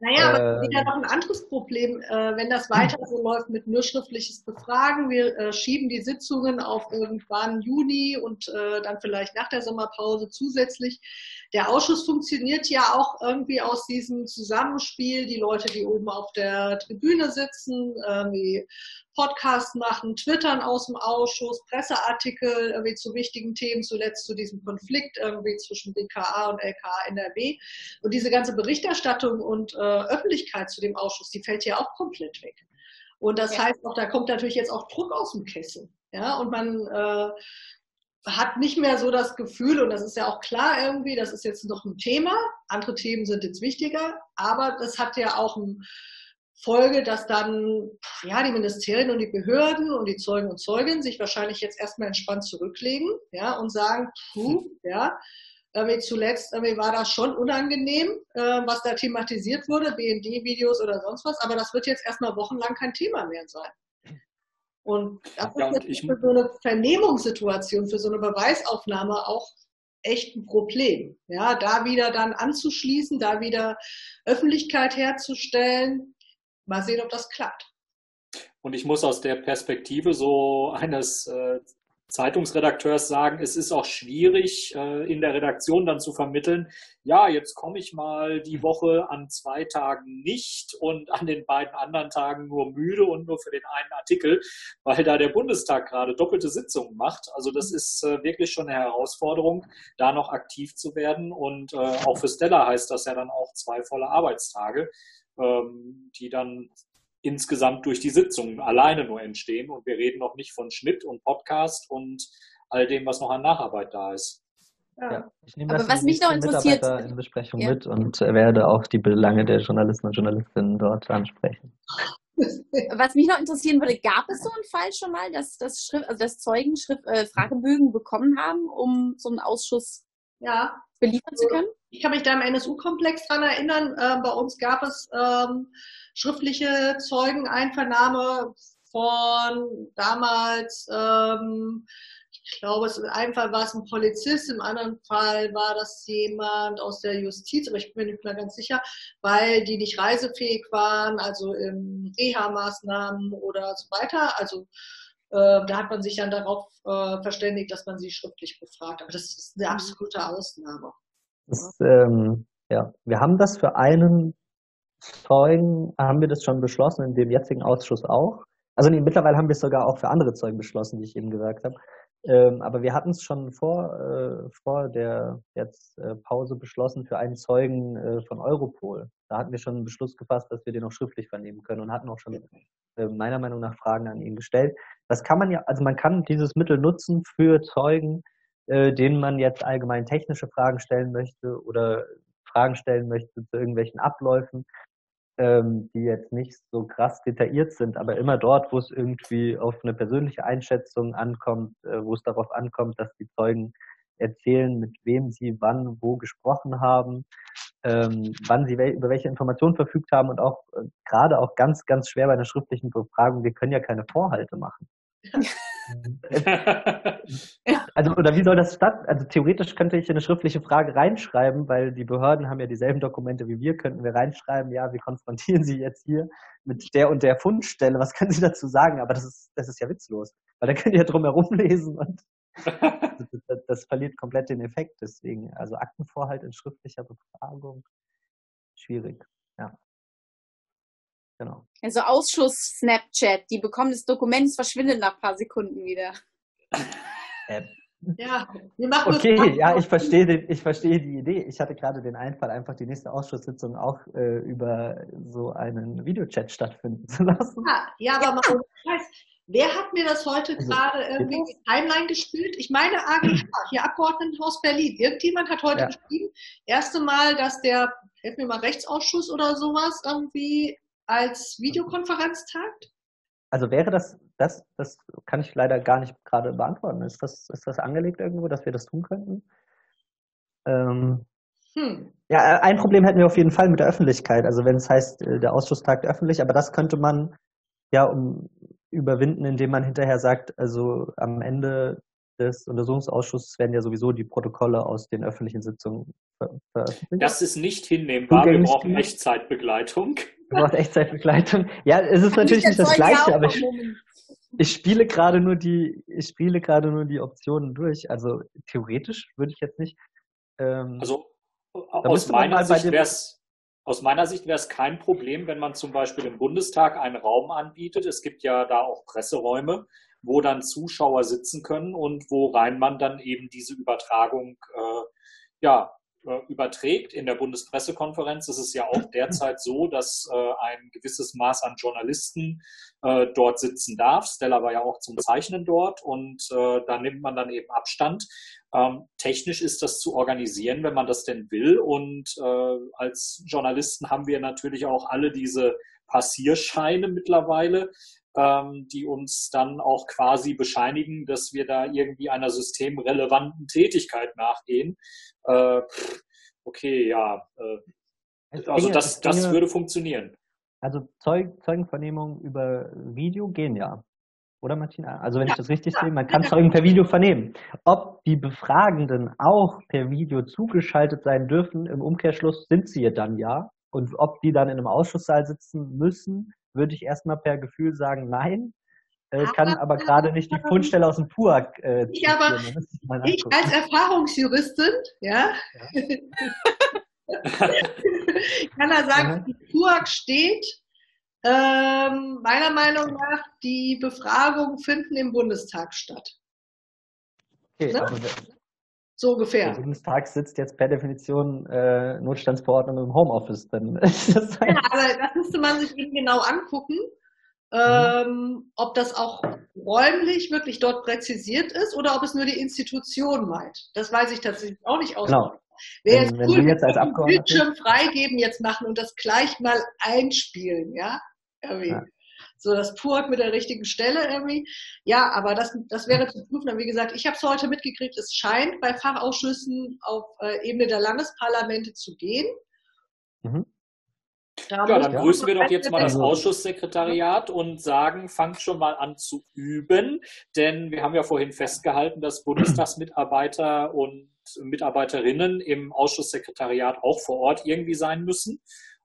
Naja, aber es ist ja noch ein anderes Problem, äh, wenn das weiter so läuft mit nur schriftliches Befragen. Wir äh, schieben die Sitzungen auf irgendwann Juni und äh, dann vielleicht nach der Sommerpause zusätzlich. Der Ausschuss funktioniert ja auch irgendwie aus diesem Zusammenspiel. Die Leute, die oben auf der Tribüne sitzen, irgendwie Podcast machen, twittern aus dem Ausschuss, Presseartikel irgendwie zu wichtigen Themen, zuletzt zu diesem Konflikt irgendwie zwischen BKA und LKA NRW. Und diese ganze Berichterstattung und äh, Öffentlichkeit zu dem Ausschuss, die fällt ja auch komplett weg. Und das ja. heißt auch, da kommt natürlich jetzt auch Druck aus dem Kessel. Ja, und man äh, hat nicht mehr so das Gefühl, und das ist ja auch klar irgendwie, das ist jetzt noch ein Thema, andere Themen sind jetzt wichtiger, aber das hat ja auch ein Folge, dass dann ja die Ministerien und die Behörden und die Zeugen und Zeuginnen sich wahrscheinlich jetzt erstmal entspannt zurücklegen, ja, und sagen, puh, ja, irgendwie zuletzt irgendwie war das schon unangenehm, äh, was da thematisiert wurde, BND-Videos oder sonst was, aber das wird jetzt erstmal wochenlang kein Thema mehr sein. Und das ja, ist für so eine Vernehmungssituation, für so eine Beweisaufnahme auch echt ein Problem. Ja, da wieder dann anzuschließen, da wieder Öffentlichkeit herzustellen. Mal sehen, ob das klappt. Und ich muss aus der Perspektive so eines äh, Zeitungsredakteurs sagen, es ist auch schwierig äh, in der Redaktion dann zu vermitteln, ja, jetzt komme ich mal die Woche an zwei Tagen nicht und an den beiden anderen Tagen nur müde und nur für den einen Artikel, weil da der Bundestag gerade doppelte Sitzungen macht. Also das ist äh, wirklich schon eine Herausforderung, da noch aktiv zu werden. Und äh, auch für Stella heißt das ja dann auch zwei volle Arbeitstage, die dann insgesamt durch die Sitzungen alleine nur entstehen. Und wir reden noch nicht von Schnitt und Podcast und all dem, was noch an Nacharbeit da ist. Ja. ich nehme Aber was mich noch interessiert in Besprechung ja. mit und werde auch die Belange der Journalisten und Journalistinnen dort ansprechen. Was mich noch interessieren würde, gab es so einen Fall schon mal, dass, dass, Schrift, also dass Zeugen Schrift, äh, Fragebögen bekommen haben, um so einen Ausschuss ja. beliefern zu können? Ich kann mich da im NSU-Komplex dran erinnern. Äh, bei uns gab es ähm, schriftliche Zeugeneinvernahme von damals, ähm, ich glaube, es in einem Fall war es ein Polizist, im anderen Fall war das jemand aus der Justiz, aber ich bin mir nicht mehr ganz sicher, weil die nicht reisefähig waren, also in Reha-Maßnahmen oder so weiter. Also äh, da hat man sich dann darauf äh, verständigt, dass man sie schriftlich befragt. Aber das ist eine absolute Ausnahme. Das, ähm, ja, wir haben das für einen Zeugen haben wir das schon beschlossen, in dem jetzigen Ausschuss auch. Also nee, mittlerweile haben wir es sogar auch für andere Zeugen beschlossen, wie ich eben gesagt habe. Ähm, aber wir hatten es schon vor, äh, vor der jetzt äh, Pause beschlossen für einen Zeugen äh, von Europol. Da hatten wir schon einen Beschluss gefasst, dass wir den auch schriftlich vernehmen können und hatten auch schon äh, meiner Meinung nach Fragen an ihn gestellt. Das kann man ja, also man kann dieses Mittel nutzen für Zeugen, äh, denen man jetzt allgemein technische Fragen stellen möchte oder Fragen stellen möchte zu irgendwelchen Abläufen ähm, die jetzt nicht so krass detailliert sind, aber immer dort, wo es irgendwie auf eine persönliche Einschätzung ankommt, äh, wo es darauf ankommt, dass die Zeugen erzählen, mit wem sie wann wo gesprochen haben, ähm, wann sie wel über welche Informationen verfügt haben und auch äh, gerade auch ganz, ganz schwer bei einer schriftlichen Befragung, wir können ja keine Vorhalte machen. also, oder wie soll das statt? Also theoretisch könnte ich eine schriftliche Frage reinschreiben, weil die Behörden haben ja dieselben Dokumente wie wir, könnten wir reinschreiben, ja, wir konfrontieren Sie jetzt hier mit der und der Fundstelle, was können Sie dazu sagen? Aber das ist, das ist ja witzlos, weil dann könnt ihr ja drum herum lesen und das, das verliert komplett den Effekt. Deswegen, also Aktenvorhalt in schriftlicher Befragung, schwierig, ja. Genau. Also Ausschuss Snapchat, die bekommen das Dokument, es verschwindet nach ein paar Sekunden wieder. Äh, ja, wir machen Okay, ja, ich verstehe, den, ich verstehe die Idee. Ich hatte gerade den Einfall, einfach die nächste Ausschusssitzung auch äh, über so einen Videochat stattfinden zu lassen. Ja, ja aber ja. mal Wer hat mir das heute also, gerade irgendwie in die Timeline gespielt? Ich meine AGH, hier Abgeordnetenhaus Berlin. Irgendjemand hat heute ja. geschrieben, erste Mal, dass der helfen wir mal, Rechtsausschuss oder sowas irgendwie als Videokonferenz tagt? Also wäre das, das, das kann ich leider gar nicht gerade beantworten. Ist das, ist das angelegt irgendwo, dass wir das tun könnten? Ähm, hm. Ja, ein Problem hätten wir auf jeden Fall mit der Öffentlichkeit. Also wenn es heißt, äh, der Ausschuss tagt öffentlich, aber das könnte man ja um, überwinden, indem man hinterher sagt, also am Ende des Untersuchungsausschusses werden ja sowieso die Protokolle aus den öffentlichen Sitzungen ver veröffentlicht. Das ist nicht hinnehmbar. Wir brauchen Echtzeitbegleitung. Du brauchst Echtzeitbegleitung. Ja, es ist natürlich nicht das Gleiche, aber ich, ich spiele gerade nur die, ich spiele gerade nur die Optionen durch. Also theoretisch würde ich jetzt nicht. Ähm, also aus meiner Sicht wäre es aus meiner Sicht wäre es kein Problem, wenn man zum Beispiel im Bundestag einen Raum anbietet. Es gibt ja da auch Presseräume, wo dann Zuschauer sitzen können und wo rein man dann eben diese Übertragung äh, ja, überträgt. In der Bundespressekonferenz ist es ja auch derzeit so, dass äh, ein gewisses Maß an Journalisten äh, dort sitzen darf. Stella war ja auch zum Zeichnen dort und äh, da nimmt man dann eben Abstand. Ähm, technisch ist das zu organisieren, wenn man das denn will. Und äh, als Journalisten haben wir natürlich auch alle diese Passierscheine mittlerweile, ähm, die uns dann auch quasi bescheinigen, dass wir da irgendwie einer systemrelevanten Tätigkeit nachgehen. Äh, okay, ja. Äh, also das, das würde funktionieren. Also Zeug, Zeugenvernehmungen über Video gehen ja. Oder Martina? Also wenn ja, ich das richtig ja, sehe, man kann ja. Zeugen per Video vernehmen. Ob die Befragenden auch per Video zugeschaltet sein dürfen, im Umkehrschluss sind sie ja dann ja. Und ob die dann in einem Ausschusssaal sitzen müssen, würde ich erstmal per Gefühl sagen, nein. Äh, aber, kann aber gerade nicht die Fundstelle aus dem PUAG äh, Ich, aber, ich als Erfahrungsjuristin, ja, kann da sagen, die PUAG steht ähm, meiner Meinung nach, die Befragungen finden im Bundestag statt. Okay, ne? also so ungefähr. Der Bundestag sitzt jetzt per Definition äh, Notstandsverordnung im Homeoffice. Dann ist das ja, aber das müsste man sich eben genau angucken, ähm, mhm. ob das auch räumlich wirklich dort präzisiert ist oder ob es nur die Institution meint. Das weiß ich tatsächlich auch nicht aus. Genau. Wäre wenn, cool, wenn wir jetzt als Bildschirm freigeben jetzt machen und das gleich mal einspielen, ja? irgendwie. Ja. So das Purk mit der richtigen Stelle irgendwie. Ja, aber das, das wäre zu prüfen. wie gesagt, ich habe es heute mitgekriegt, es scheint bei Fachausschüssen auf äh, Ebene der Landesparlamente zu gehen. Mhm. Da ja, dann grüßen wir doch jetzt mal das Ausschusssekretariat und sagen, fangt schon mal an zu üben, denn wir haben ja vorhin festgehalten, dass Bundestagsmitarbeiter und Mitarbeiterinnen im Ausschusssekretariat auch vor Ort irgendwie sein müssen.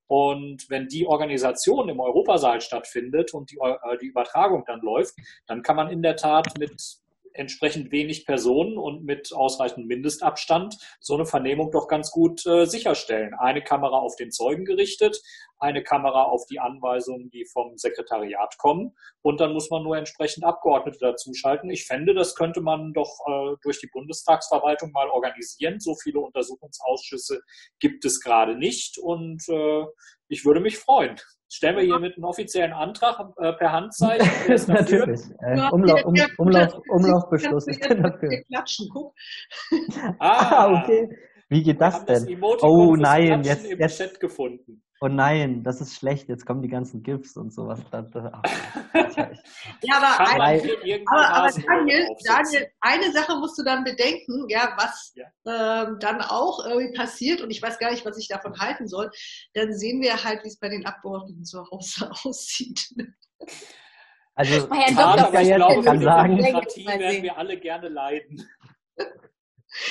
Und wenn die Organisation im Europasaal stattfindet und die, äh, die Übertragung dann läuft, dann kann man in der Tat mit entsprechend wenig Personen und mit ausreichend Mindestabstand so eine Vernehmung doch ganz gut äh, sicherstellen. Eine Kamera auf den Zeugen gerichtet, eine Kamera auf die Anweisungen, die vom Sekretariat kommen und dann muss man nur entsprechend Abgeordnete dazuschalten. Ich fände, das könnte man doch äh, durch die Bundestagsverwaltung mal organisieren. So viele Untersuchungsausschüsse gibt es gerade nicht und äh, ich würde mich freuen. Stellen wir hiermit einen offiziellen Antrag äh, per Handzeichen? Natürlich. Äh, Umlauf, um, Umlauf, Umlaufbeschluss ist denn dafür. Klatschen, guck. Ah, ah, okay. Wie geht das denn? Das oh nein, jetzt, jetzt, Chat gefunden. Oh nein, das ist schlecht. Jetzt kommen die ganzen GIFs und sowas. Das, das, ach, ja, aber, ein, aber, aber Daniel, Daniel, eine Sache musst du dann bedenken, ja, was ja. Ähm, dann auch irgendwie passiert, und ich weiß gar nicht, was ich davon halten soll, dann sehen wir halt, wie es bei den Abgeordneten zu Hause aussieht. Also, ja, aber ich glaube, kann sagen, Demokratie werden wir alle gerne leiden.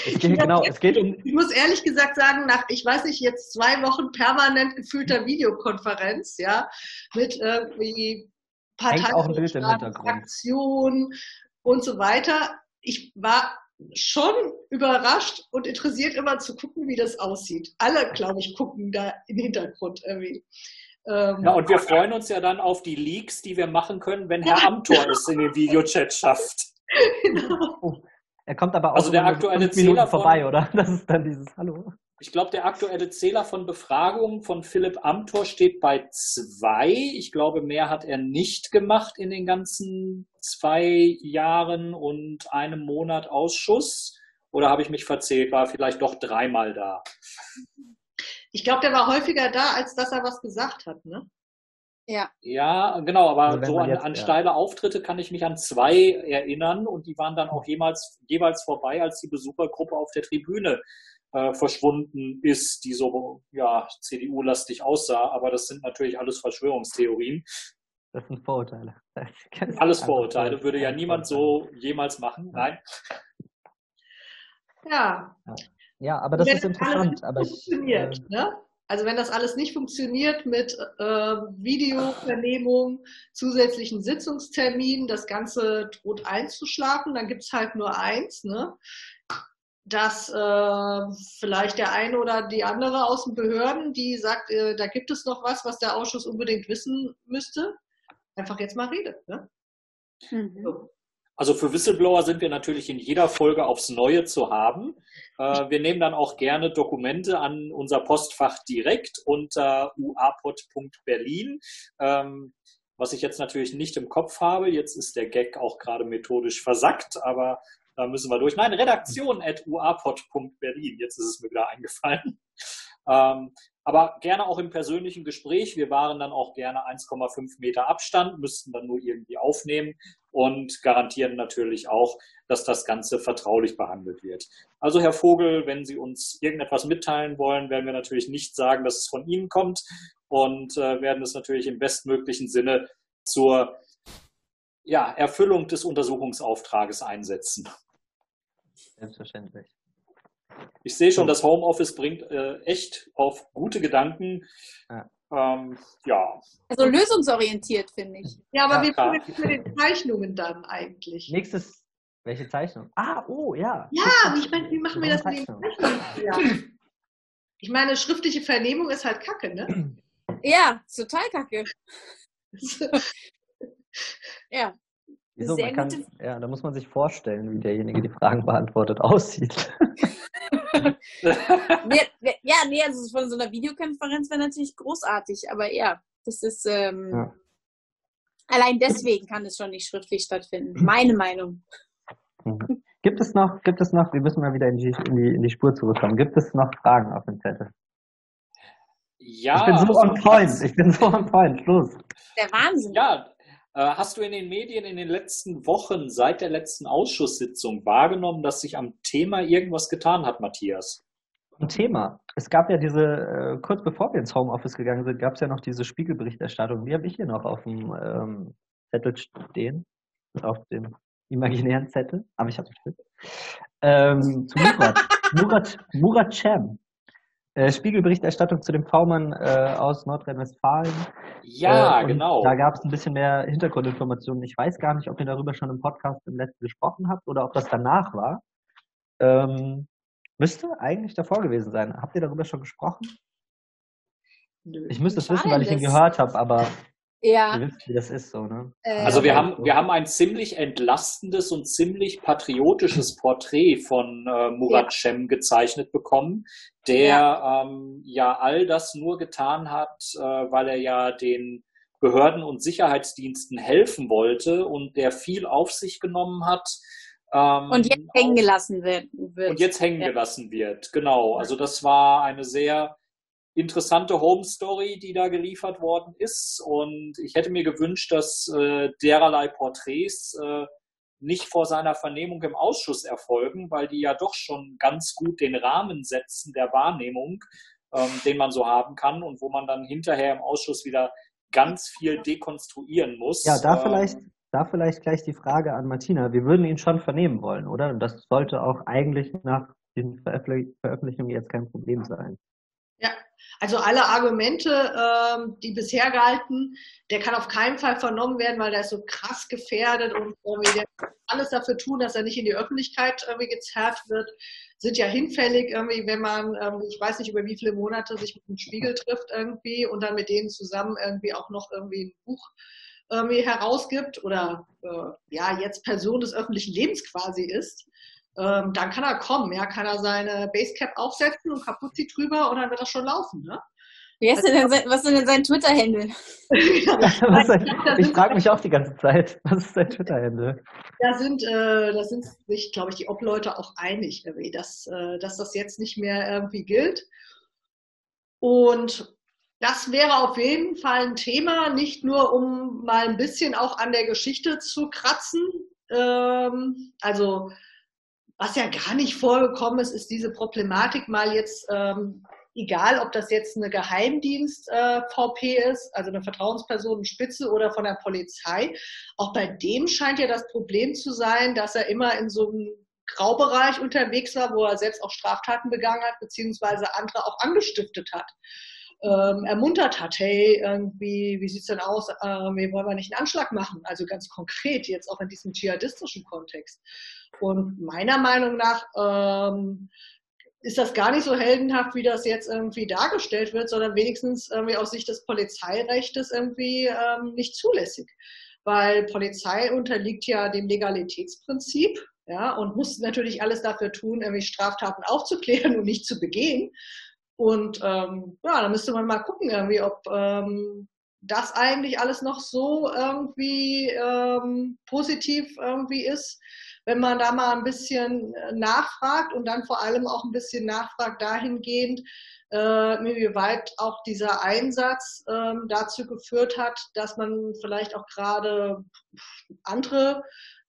Es geht, genau, es geht um. Ich muss ehrlich gesagt sagen, nach, ich weiß nicht, jetzt zwei Wochen permanent gefühlter Videokonferenz, ja, mit irgendwie Parteien, Fraktionen und so weiter. Ich war schon überrascht und interessiert immer zu gucken, wie das aussieht. Alle, glaube ich, gucken da im Hintergrund irgendwie. Ähm, ja, und wir freuen uns ja dann auf die Leaks, die wir machen können, wenn Herr Amthor es in den Videochat schafft. Genau. Er kommt aber auch also der aktuelle Zähler vorbei, von, oder? Das ist dann dieses Hallo. Ich glaube, der aktuelle Zähler von Befragungen von Philipp Amthor steht bei zwei. Ich glaube, mehr hat er nicht gemacht in den ganzen zwei Jahren und einem Monat Ausschuss. Oder habe ich mich verzählt? War vielleicht doch dreimal da. Ich glaube, der war häufiger da, als dass er was gesagt hat, ne? Ja. Ja, genau, aber Also so an, jetzt- an ja. steile Auftritte kann ich mich an zwei erinnern und die waren dann auch jemals, jeweils vorbei, als die Besuchergruppe auf der Tribüne äh, verschwunden ist, die so ja, CDU-lastig aussah. Aber das sind natürlich alles Verschwörungstheorien. Das sind Vorurteile. Alles Vorurteile, würde ja niemand so jemals machen. Nein. Ja. Ja, aber das ist interessant. Aber ich, funktioniert, äh, ne? Also wenn das alles nicht funktioniert mit äh, Videovernehmung, zusätzlichen Sitzungsterminen, das Ganze droht einzuschlafen, dann gibt's halt nur eins, ne? dass äh, vielleicht der eine oder die andere aus den Behörden, die sagt, äh, da gibt es noch was, was der Ausschuss unbedingt wissen müsste, einfach jetzt mal redet. Ne? Mhm. So. Also für Whistleblower sind wir natürlich in jeder Folge aufs Neue zu haben. Äh, wir nehmen dann auch gerne Dokumente an unser Postfach direkt unter uapod.berlin. Ähm, was ich jetzt natürlich nicht im Kopf habe. Jetzt ist der Gag auch gerade methodisch versackt, aber da müssen wir durch. Nein, redaktion at uapod.berlin. Jetzt ist es mir wieder eingefallen. Ähm, aber gerne auch im persönlichen Gespräch. Wir waren dann auch gerne 1,5 Meter Abstand, müssten dann nur irgendwie aufnehmen und garantieren natürlich auch, dass das Ganze vertraulich behandelt wird. Also Herr Vogel, wenn Sie uns irgendetwas mitteilen wollen, werden wir natürlich nicht sagen, dass es von Ihnen kommt und äh, werden es natürlich im bestmöglichen Sinne zur ja, Erfüllung des Untersuchungsauftrages einsetzen. Selbstverständlich. Ich sehe schon, das Homeoffice bringt äh, echt auf gute Gedanken. Ja. Ähm, ja, Also lösungsorientiert, finde ich. Ja, aber Ja, wie klar. machen wir das mit den Zeichnungen dann eigentlich? Nächstes, welche Zeichnung? Ah, oh, ja. Ja, ich meine, wie machen wir das mit den Zeichnung. Zeichnungen? Ja. Ich meine, schriftliche Vernehmung ist halt Kacke, ne? Ja, total kacke. Ja. Wieso? Sehr Man kann, gute- ja, da muss man sich vorstellen, wie derjenige die Fragen beantwortet aussieht. Nee, nee, ja, nee, also von so einer Videokonferenz wäre natürlich großartig, aber ja, das ist ähm, Ja. allein deswegen kann es schon nicht schriftlich stattfinden. Meine Meinung. Mhm. Gibt es noch, gibt es noch, wir müssen mal wieder in die, in die, in die Spur zurückkommen. Gibt es noch Fragen auf dem Zettel? ja. ich bin so on point. Ich bin so on point. Schluss. Der Wahnsinn. Ja, hast du in den Medien in den letzten Wochen seit der letzten Ausschusssitzung wahrgenommen, dass sich am Thema irgendwas getan hat, Matthias? Ein Thema. Es gab ja diese, äh, kurz bevor wir ins Homeoffice gegangen sind, gab es ja noch diese Spiegelberichterstattung. Die habe ich hier noch auf dem ähm, Zettel stehen. Auf dem imaginären Zettel. Aber ich habe es nicht. Ähm, zu Murat. Murat, Murat Cem. Äh, Spiegelberichterstattung zu dem V-Mann äh, aus Nordrhein-Westfalen. Ja, Äh, genau. Da gab es ein bisschen mehr Hintergrundinformationen. Ich weiß gar nicht, ob ihr darüber schon im Podcast im letzten gesprochen habt oder ob das danach war. Ähm, müsste eigentlich davor gewesen sein. Habt ihr darüber schon gesprochen? Nö. Ich müsste es wissen, weil ich ihn gehört habe, aber Ja. ihr wisst, wie das ist so, ne? Äh, Also wir Ja, haben, wir haben ein ziemlich entlastendes und ziemlich patriotisches Porträt von äh, Murat Cem gezeichnet bekommen, der ähm, ja all das nur getan hat, äh, weil er ja den Behörden und Sicherheitsdiensten helfen wollte und der viel auf sich genommen hat. Ähm, und jetzt hängen gelassen wird. wird. und jetzt hängen Ja. gelassen wird. Genau. Also das war eine sehr interessante Home Story, die da geliefert worden ist. Und ich hätte mir gewünscht, dass äh, dererlei Porträts äh, nicht vor seiner Vernehmung im Ausschuss erfolgen, weil die ja doch schon ganz gut den Rahmen setzen der Wahrnehmung, ähm, den man so haben kann und wo man dann hinterher im Ausschuss wieder ganz viel dekonstruieren muss. Ja, da Ähm, vielleicht, da vielleicht gleich die Frage an Martina. Wir würden ihn schon vernehmen wollen, oder? Und das sollte auch eigentlich nach den Veröffentlich Veröffentlichungen jetzt kein Problem sein. Ja, also alle Argumente, ähm, die bisher galten, der kann auf keinen Fall vernommen werden, weil der ist so krass gefährdet und irgendwie der alles dafür tun, dass er nicht in die Öffentlichkeit irgendwie gezerrt wird, sind ja hinfällig irgendwie, wenn man, ähm, ich weiß nicht über wie viele Monate sich mit dem Spiegel trifft irgendwie und dann mit denen zusammen irgendwie auch noch irgendwie ein Buch irgendwie herausgibt oder äh, ja jetzt Person des öffentlichen Lebens quasi ist ähm, dann kann er kommen, ja, kann er seine Basecap aufsetzen und kaputt sie drüber und dann wird das schon laufen, ne? Wie ist denn sein, was ist denn sein Twitter-Handle? Ist- ich frage mich auch die ganze Zeit, was ist dein Twitter-Handle? Da sind, äh, da sind sich, glaube ich, die Obleute auch einig, dass, äh, dass das jetzt nicht mehr irgendwie gilt. Und das wäre auf jeden Fall ein Thema, nicht nur um mal ein bisschen auch an der Geschichte zu kratzen. Ähm, also was ja gar nicht vorgekommen ist, ist diese Problematik mal jetzt, ähm, egal ob das jetzt eine Geheimdienst-VP äh, ist, also eine Vertrauenspersonenspitze oder von der Polizei, auch bei dem scheint ja das Problem zu sein, dass er immer in so einem Graubereich unterwegs war, wo er selbst auch Straftaten begangen hat, beziehungsweise andere auch angestiftet hat ähm, ermuntert hat, hey, irgendwie, wie sieht's denn aus, äh, wir wollen wir nicht einen Anschlag machen? Also ganz konkret, jetzt auch in diesem dschihadistischen Kontext. Und meiner Meinung nach ähm, ist das gar nicht so heldenhaft, wie das jetzt irgendwie dargestellt wird, sondern wenigstens irgendwie aus Sicht des Polizeirechts irgendwie ähm, nicht zulässig. Weil Polizei unterliegt ja dem Legalitätsprinzip ja, und muss natürlich alles dafür tun, irgendwie Straftaten aufzuklären und nicht zu begehen. Und ähm, ja, da müsste man mal gucken, irgendwie, ob ähm, das eigentlich alles noch so irgendwie ähm, positiv irgendwie ist, wenn man da mal ein bisschen äh, nachfragt und dann vor allem auch ein bisschen nachfragt dahingehend, äh, wie weit auch dieser Einsatz ähm, dazu geführt hat, dass man vielleicht auch gerade andere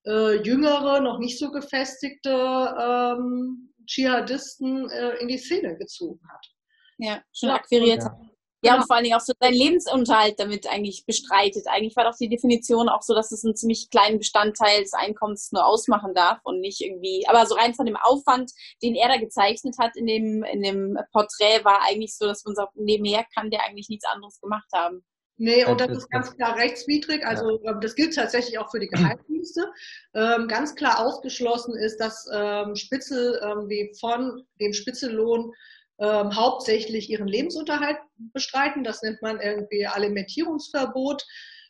äh, jüngere, noch nicht so gefestigte ähm, Dschihadisten äh, in die Szene gezogen hat. Ja, schon ja, akquiriert ja. Ja, und vor allen Dingen auch so seinen Lebensunterhalt damit eigentlich bestreitet. Eigentlich war doch die Definition auch so, dass es einen ziemlich kleinen Bestandteil des Einkommens nur ausmachen darf und nicht irgendwie, aber so rein von dem Aufwand, den er da gezeichnet hat in dem, in dem Porträt, war eigentlich so, dass man sagt, nebenher kann der eigentlich nichts anderes gemacht haben. Nee, und das ist ganz klar rechtswidrig. Also ja. Ähm, das gilt tatsächlich auch für die Geheimdienste. Ähm, ganz klar ausgeschlossen ist, dass ähm, Spitzel ähm, wie von dem Spitzellohn ähm, hauptsächlich ihren Lebensunterhalt bestreiten. Das nennt man irgendwie Alimentierungsverbot.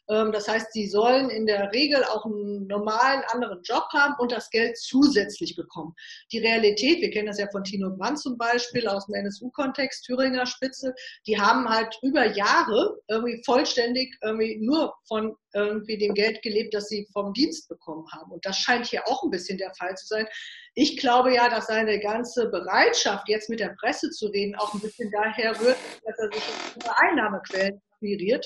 Ähm, das heißt, sie sollen in der Regel auch einen normalen anderen Job haben und das Geld zusätzlich bekommen. Die Realität, wir kennen das ja von Tino Brandt zum Beispiel aus dem NSU-Kontext, Thüringer Spitze, die haben halt über Jahre irgendwie vollständig irgendwie nur von irgendwie dem Geld gelebt, das sie vom Dienst bekommen haben. Und das scheint hier auch ein bisschen der Fall zu sein. Ich glaube ja, dass seine ganze Bereitschaft, jetzt mit der Presse zu reden, auch ein bisschen daher rührt, dass er sich über Einnahmequellen inspiriert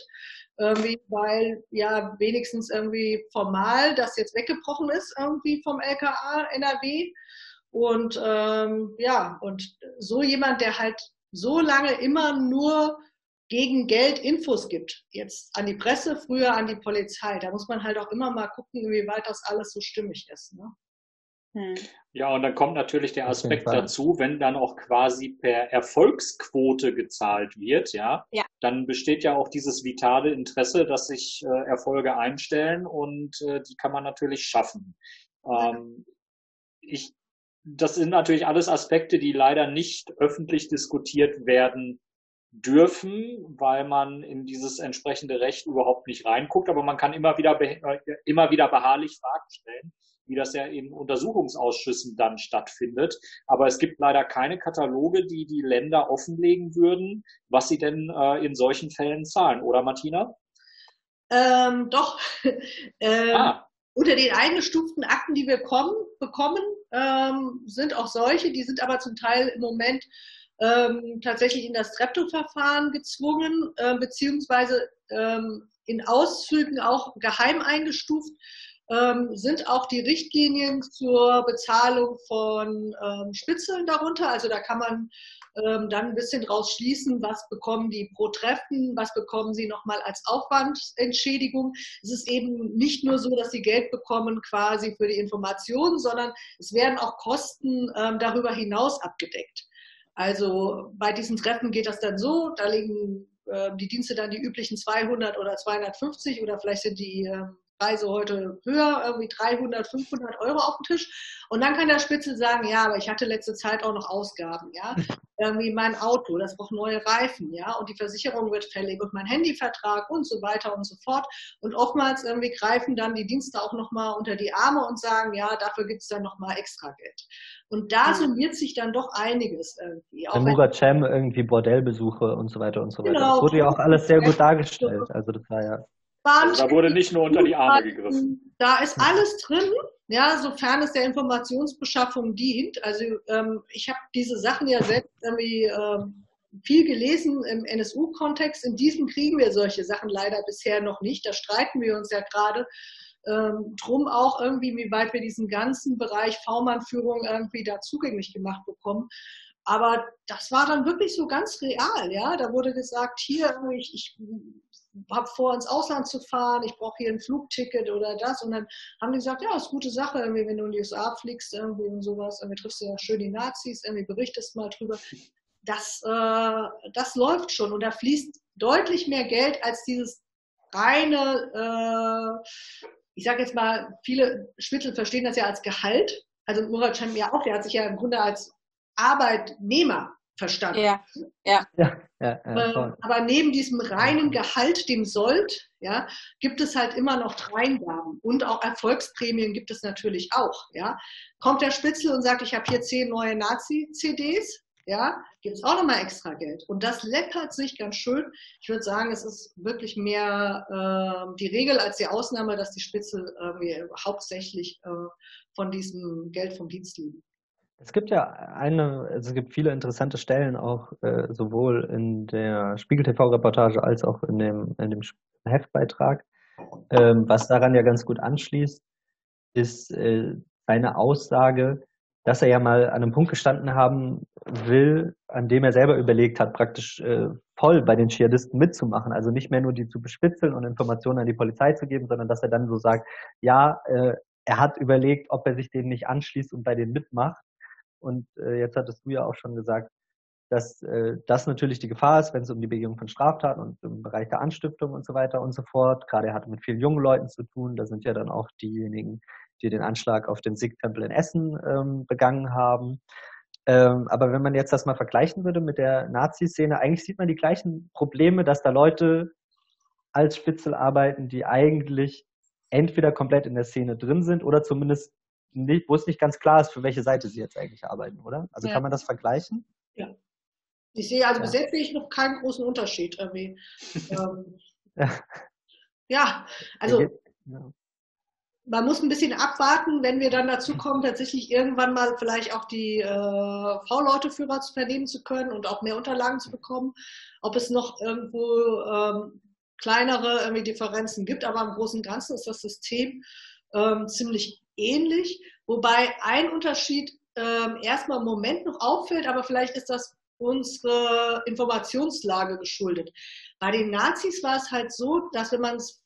irgendwie, weil ja wenigstens irgendwie formal das jetzt weggebrochen ist irgendwie vom LKA NRW. Und ähm, ja, und so jemand, der halt so lange immer nur gegen Geld Infos gibt, jetzt an die Presse, früher an die Polizei, da muss man halt auch immer mal gucken, inwieweit das alles so stimmig ist. Ne? Hm. Ja, und dann kommt natürlich der Aspekt dazu, wenn dann auch quasi per Erfolgsquote gezahlt wird, ja, ja. dann besteht ja auch dieses vitale Interesse, dass sich äh, Erfolge einstellen und äh, die kann man natürlich schaffen. Ähm, ich, das sind natürlich alles Aspekte, die leider nicht öffentlich diskutiert werden dürfen, weil man in dieses entsprechende Recht überhaupt nicht reinguckt, aber man kann immer wieder, äh, immer wieder beharrlich Fragen stellen wie das ja in Untersuchungsausschüssen dann stattfindet. Aber es gibt leider keine Kataloge, die die Länder offenlegen würden, was sie denn äh, in solchen Fällen zahlen, oder Martina? Ähm, doch. ähm, ah. Unter den eingestuften Akten, die wir kommen, bekommen, ähm, sind auch solche, die sind aber zum Teil im Moment ähm, tatsächlich in das Treptow-Verfahren gezwungen, äh, beziehungsweise ähm, in Auszügen auch geheim eingestuft, ähm, sind auch die Richtlinien zur Bezahlung von ähm, Spitzeln darunter. Also da kann man ähm, dann ein bisschen draus schließen, was bekommen die pro Treffen, was bekommen sie nochmal als Aufwandentschädigung. Es ist eben nicht nur so, dass sie Geld bekommen quasi für die Informationen, sondern es werden auch Kosten ähm, darüber hinaus abgedeckt. Also bei diesen Treffen geht das dann so, da legen äh, die Dienste dann die üblichen 200 oder 250 oder vielleicht sind die äh, Preise heute höher, irgendwie 300, 500 Euro auf dem Tisch. Und dann kann der Spitzel sagen, ja, aber ich hatte letzte Zeit auch noch Ausgaben, ja. Irgendwie mein Auto, das braucht neue Reifen, ja. Und die Versicherung wird fällig und mein Handyvertrag und so weiter und so fort. Und oftmals irgendwie greifen dann die Dienste auch nochmal unter die Arme und sagen, ja, dafür gibt es dann nochmal extra Geld. Und da summiert sich dann doch einiges irgendwie. Auch Murat Cem irgendwie Bordellbesuche und so weiter und so weiter. Genau. Das wurde ja auch alles sehr gut dargestellt. Also das war ja also da wurde nicht nur unter die Arme gegriffen. Da ist alles drin, ja, sofern es der Informationsbeschaffung dient. Also ähm, ich habe diese Sachen ja selbst irgendwie ähm, viel gelesen im NSU-Kontext. In diesem kriegen wir solche Sachen leider bisher noch nicht. Da streiten wir uns ja gerade ähm, drum auch irgendwie, wie weit wir diesen ganzen Bereich V-Mann-Führung irgendwie da zugänglich gemacht bekommen. Aber das war dann wirklich so ganz real, ja. Da wurde gesagt, hier, ich, ich habe vor, ins Ausland zu fahren, ich brauche hier ein Flugticket oder das. Und dann haben die gesagt, ja, ist eine gute Sache, irgendwie, wenn du in die USA fliegst, irgendwie und sowas, irgendwie triffst du ja schön die Nazis, irgendwie berichtest mal drüber. Das, äh, das läuft schon und da fließt deutlich mehr Geld als dieses reine, äh, ich sage jetzt mal, viele Spitzel verstehen das ja als Gehalt. Also Murat Cem ja auch, der hat sich ja im Grunde als Arbeitnehmer verstanden. Ja, ja. Ja, ja, ja, Ähm, aber neben diesem reinen Gehalt, dem Sold, ja, gibt es halt immer noch Dreingaben und auch Erfolgsprämien gibt es natürlich auch. Ja. Kommt der Spitzel und sagt, ich habe hier zehn neue Nazi-CDs, ja, gibt es auch nochmal extra Geld. Und das läppert sich ganz schön. Ich würde sagen, es ist wirklich mehr äh, die Regel als die Ausnahme, dass die Spitzel irgendwie hauptsächlich äh, von diesem Geld vom Dienst leben. Es gibt ja eine, also es gibt viele interessante Stellen auch äh, sowohl in der Spiegel TV-Reportage als auch in dem, in dem Heftbeitrag. Ähm, was daran ja ganz gut anschließt, ist äh, seine Aussage, dass er ja mal an einem Punkt gestanden haben will, an dem er selber überlegt hat, praktisch äh, voll bei den Dschihadisten mitzumachen. Also nicht mehr nur die zu bespitzeln und Informationen an die Polizei zu geben, sondern dass er dann so sagt, ja, äh, er hat überlegt, ob er sich denen nicht anschließt und bei denen mitmacht. Und äh, jetzt hattest du ja auch schon gesagt, dass äh, das natürlich die Gefahr ist, wenn es um die Begehung von Straftaten und im Bereich der Anstiftung und so weiter und so fort. Gerade er hatte mit vielen jungen Leuten zu tun. Da sind ja dann auch diejenigen, die den Anschlag auf den Sikh-Tempel in Essen ähm, begangen haben. Ähm, aber wenn man jetzt das mal vergleichen würde mit der Nazi-Szene, eigentlich sieht man die gleichen Probleme, dass da Leute als Spitzel arbeiten, die eigentlich entweder komplett in der Szene drin sind oder zumindest nicht, wo es nicht ganz klar ist, für welche Seite sie jetzt eigentlich arbeiten, oder? Also Ja. kann man das vergleichen? Ich sehe also Ja. bis jetzt sehe ich noch keinen großen Unterschied irgendwie. ähm, Ja. ja, also Ja. man muss ein bisschen abwarten, wenn wir dann dazu kommen, tatsächlich irgendwann mal vielleicht auch die äh, V-Leute-Führer zu vernehmen zu können und auch mehr Unterlagen zu bekommen, ob es noch irgendwo ähm, kleinere irgendwie Differenzen gibt, aber im Großen und Ganzen ist das System ähm, ziemlich ähnlich, wobei ein Unterschied ähm, erstmal im Moment noch auffällt, aber vielleicht ist das unsere Informationslage geschuldet. Bei den Nazis war es halt so, dass wenn man es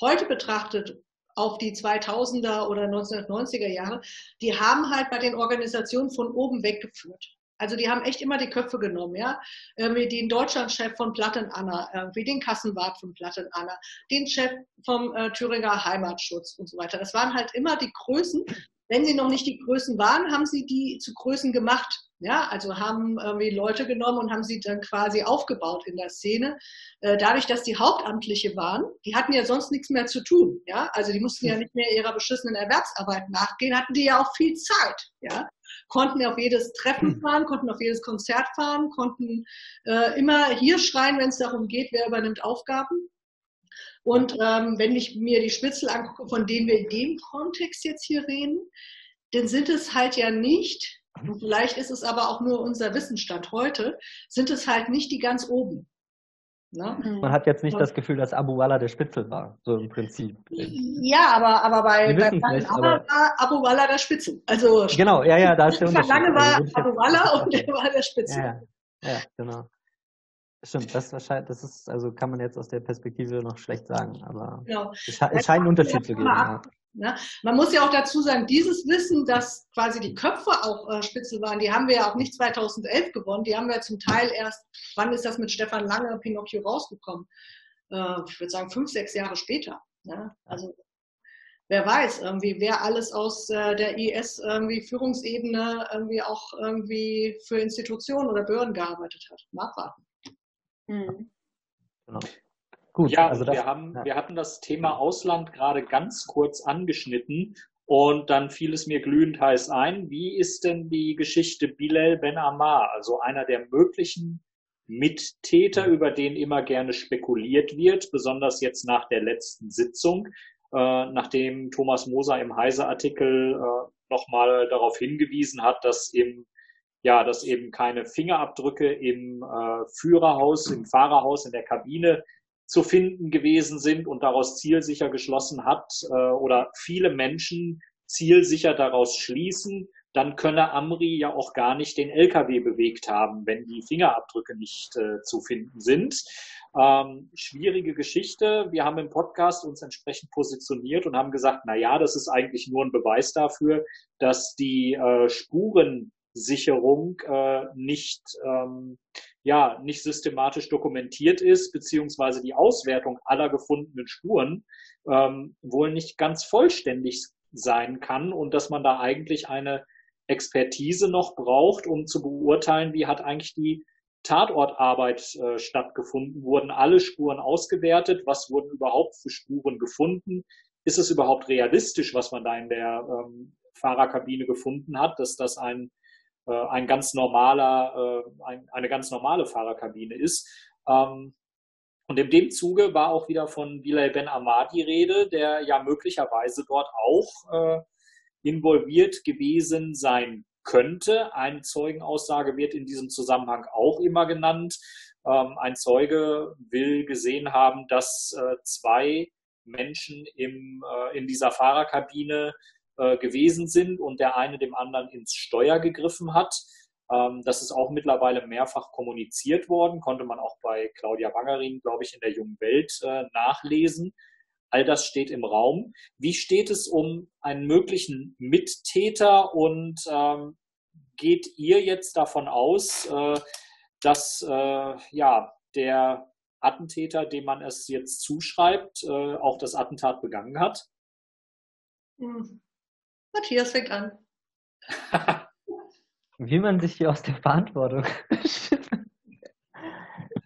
heute betrachtet, auf die 2000er oder 1990er Jahre, die haben halt bei den Organisationen von oben weggeführt. Also die haben echt immer die Köpfe genommen, ja. Irgendwie den Deutschlandchef von Platten Anna, irgendwie den Kassenwart von Platten Anna, den Chef vom äh, Thüringer Heimatschutz und so weiter. Das waren halt immer die Größen. Wenn sie noch nicht die Größen waren, haben sie die zu Größen gemacht. Ja, also haben irgendwie Leute genommen und haben sie dann quasi aufgebaut in der Szene. Äh, dadurch, dass die Hauptamtliche waren, die hatten ja sonst nichts mehr zu tun. Ja, also die mussten ja nicht mehr ihrer beschissenen Erwerbsarbeit nachgehen, hatten die ja auch viel Zeit. Ja, konnten auf jedes Treffen fahren, konnten auf jedes Konzert fahren, konnten äh, immer hier schreien, wenn es darum geht, wer übernimmt Aufgaben. Und ähm, wenn ich mir die Spitzel angucke, von denen wir in dem Kontext jetzt hier reden, dann sind es halt ja nicht, und vielleicht ist es aber auch nur unser Wissensstand heute, sind es halt nicht die ganz oben. Ne? Man hat jetzt nicht das Gefühl, dass Abu Walla der Spitzel war, so im Prinzip. Ja, aber, aber bei, bei nicht, aber- war Abu Walla der Spitzel. Also Genau, ja, ja, da ist der Unterschied. Lange war Also Abu Walla und der war der Spitzel. Ja, ja, ja, genau. Stimmt, das wahrscheinlich, das ist, also kann man jetzt aus der Perspektive noch schlecht sagen, aber Genau. es, es scheint einen Unterschied zu geben. Ja. Ne? Man muss ja auch dazu sagen, dieses Wissen, dass quasi die Köpfe auch äh, Spitzel waren, die haben wir ja auch nicht 2011 gewonnen, die haben wir zum Teil erst, wann ist das mit Stefan Lange, Pinocchio rausgekommen? Äh, ich würde sagen fünf, sechs Jahre später. Ne? Also wer weiß, irgendwie, wer alles aus äh, der IS irgendwie Führungsebene irgendwie auch irgendwie für Institutionen oder Behörden gearbeitet hat. Mal abwarten. Mhm. Genau. Gut, ja, also das, wir, haben, ja. wir hatten das Thema Ausland gerade ganz kurz angeschnitten und dann fiel es mir glühend heiß ein. Wie ist denn die Geschichte Bilal Ben Ammar, also einer der möglichen Mittäter, über den immer gerne spekuliert wird, besonders jetzt nach der letzten Sitzung, äh, nachdem Thomas Moser im Heise-Artikel äh, nochmal darauf hingewiesen hat, dass im ja, dass eben keine Fingerabdrücke im äh, Führerhaus, im Fahrerhaus, in der Kabine zu finden gewesen sind und daraus zielsicher geschlossen hat äh, oder viele Menschen zielsicher daraus schließen, dann könne Amri ja auch gar nicht den LKW bewegt haben, wenn die Fingerabdrücke nicht äh, zu finden sind. Ähm, schwierige Geschichte. Wir haben im Podcast uns entsprechend positioniert und haben gesagt, na ja, das ist eigentlich nur ein Beweis dafür, dass die äh, Spurensicherung äh, nicht, ähm, ja, nicht systematisch dokumentiert ist, beziehungsweise die Auswertung aller gefundenen Spuren ähm, wohl nicht ganz vollständig sein kann und dass man da eigentlich eine Expertise noch braucht, um zu beurteilen, wie hat eigentlich die Tatortarbeit äh, stattgefunden? Wurden alle Spuren ausgewertet? Was wurden überhaupt für Spuren gefunden? Ist es überhaupt realistisch, was man da in der ähm, Fahrerkabine gefunden hat, dass das ein, äh, ein ganz normaler, äh, ein, eine ganz normale Fahrerkabine ist? Ähm, und in dem Zuge war auch wieder von Bilal Ben Ahmad die Rede, der ja möglicherweise dort auch äh, involviert gewesen sein könnte. Eine Zeugenaussage wird in diesem Zusammenhang auch immer genannt. Ähm, ein Zeuge will gesehen haben, dass äh, zwei Menschen im, äh, in dieser Fahrerkabine äh, gewesen sind und der eine dem anderen ins Steuer gegriffen hat. Ähm, das ist auch mittlerweile mehrfach kommuniziert worden, konnte man auch bei Claudia Wangerin, glaube ich, in der Jungen Welt äh, nachlesen. All das steht im Raum. Wie steht es um einen möglichen Mittäter und ähm, geht ihr jetzt davon aus, äh, dass ja der Attentäter, dem man es jetzt zuschreibt, auch das Attentat begangen hat? Matthias fängt an. Wie man sich hier aus der Verantwortung.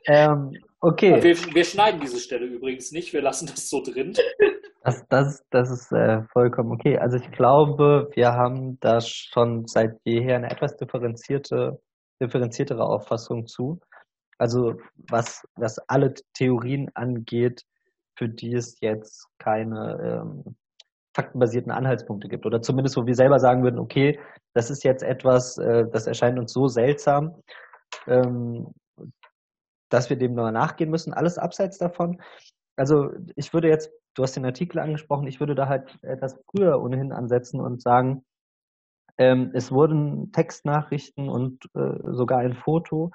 ähm, okay. Wir, wir, schneiden diese Stelle übrigens nicht, wir lassen das so drin. Das, das, das ist äh, vollkommen okay. Also ich glaube, wir haben da schon seit jeher eine etwas differenzierte, differenziertere Auffassung zu. Also was, was alle Theorien angeht, für die es jetzt keine ähm, faktenbasierten Anhaltspunkte gibt. Oder zumindest, wo wir selber sagen würden, okay, das ist jetzt etwas, äh, das erscheint uns so seltsam, ähm, dass wir dem nur nachgehen müssen. Alles abseits davon. Also ich würde jetzt, du hast den Artikel angesprochen, ich würde da halt etwas früher ohnehin ansetzen und sagen, ähm, es wurden Textnachrichten und äh, sogar ein Foto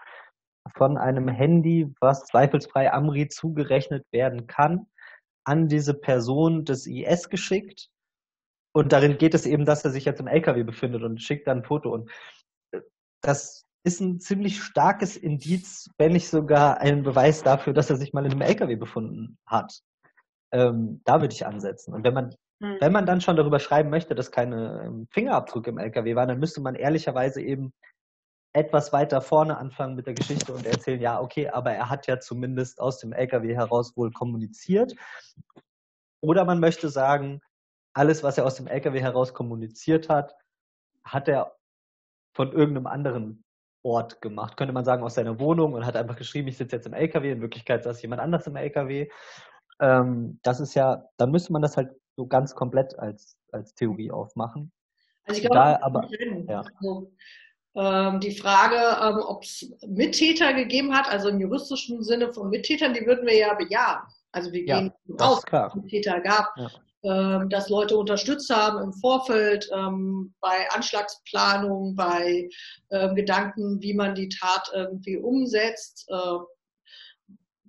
von einem Handy, was zweifelsfrei Amri zugerechnet werden kann, an diese Person des IS geschickt. Und darin geht es eben, dass er sich jetzt im LKW befindet und schickt dann ein Foto. Und äh, das ist ein ziemlich starkes Indiz, wenn nicht sogar ein Beweis dafür, dass er sich mal in einem LKW befunden hat. Ähm, da würde ich ansetzen. Und wenn man, mhm. wenn man dann schon darüber schreiben möchte, dass keine ähm, Fingerabdrücke im LKW waren, dann müsste man ehrlicherweise eben etwas weiter vorne anfangen mit der Geschichte und erzählen, ja, okay, aber er hat ja zumindest aus dem LKW heraus wohl kommuniziert. Oder man möchte sagen, alles, was er aus dem LKW heraus kommuniziert hat, hat er von irgendeinem anderen Ort gemacht. Könnte man sagen, aus seiner Wohnung und hat einfach geschrieben, ich sitze jetzt im LKW. In Wirklichkeit saß jemand anders im LKW. Ähm, das ist ja, dann müsste man das halt so ganz komplett als, als Theorie aufmachen. Also ich glaube, da, aber, ja. also, die Frage, ähm, ob es Mittäter gegeben hat, also im juristischen Sinne von Mittätern, die würden wir ja bejahen. Also wir ja, gehen aus, dass es Mittäter gab. Ja. Ähm, dass Leute unterstützt haben im Vorfeld ähm, bei Anschlagsplanung, bei ähm, Gedanken, wie man die Tat irgendwie umsetzt,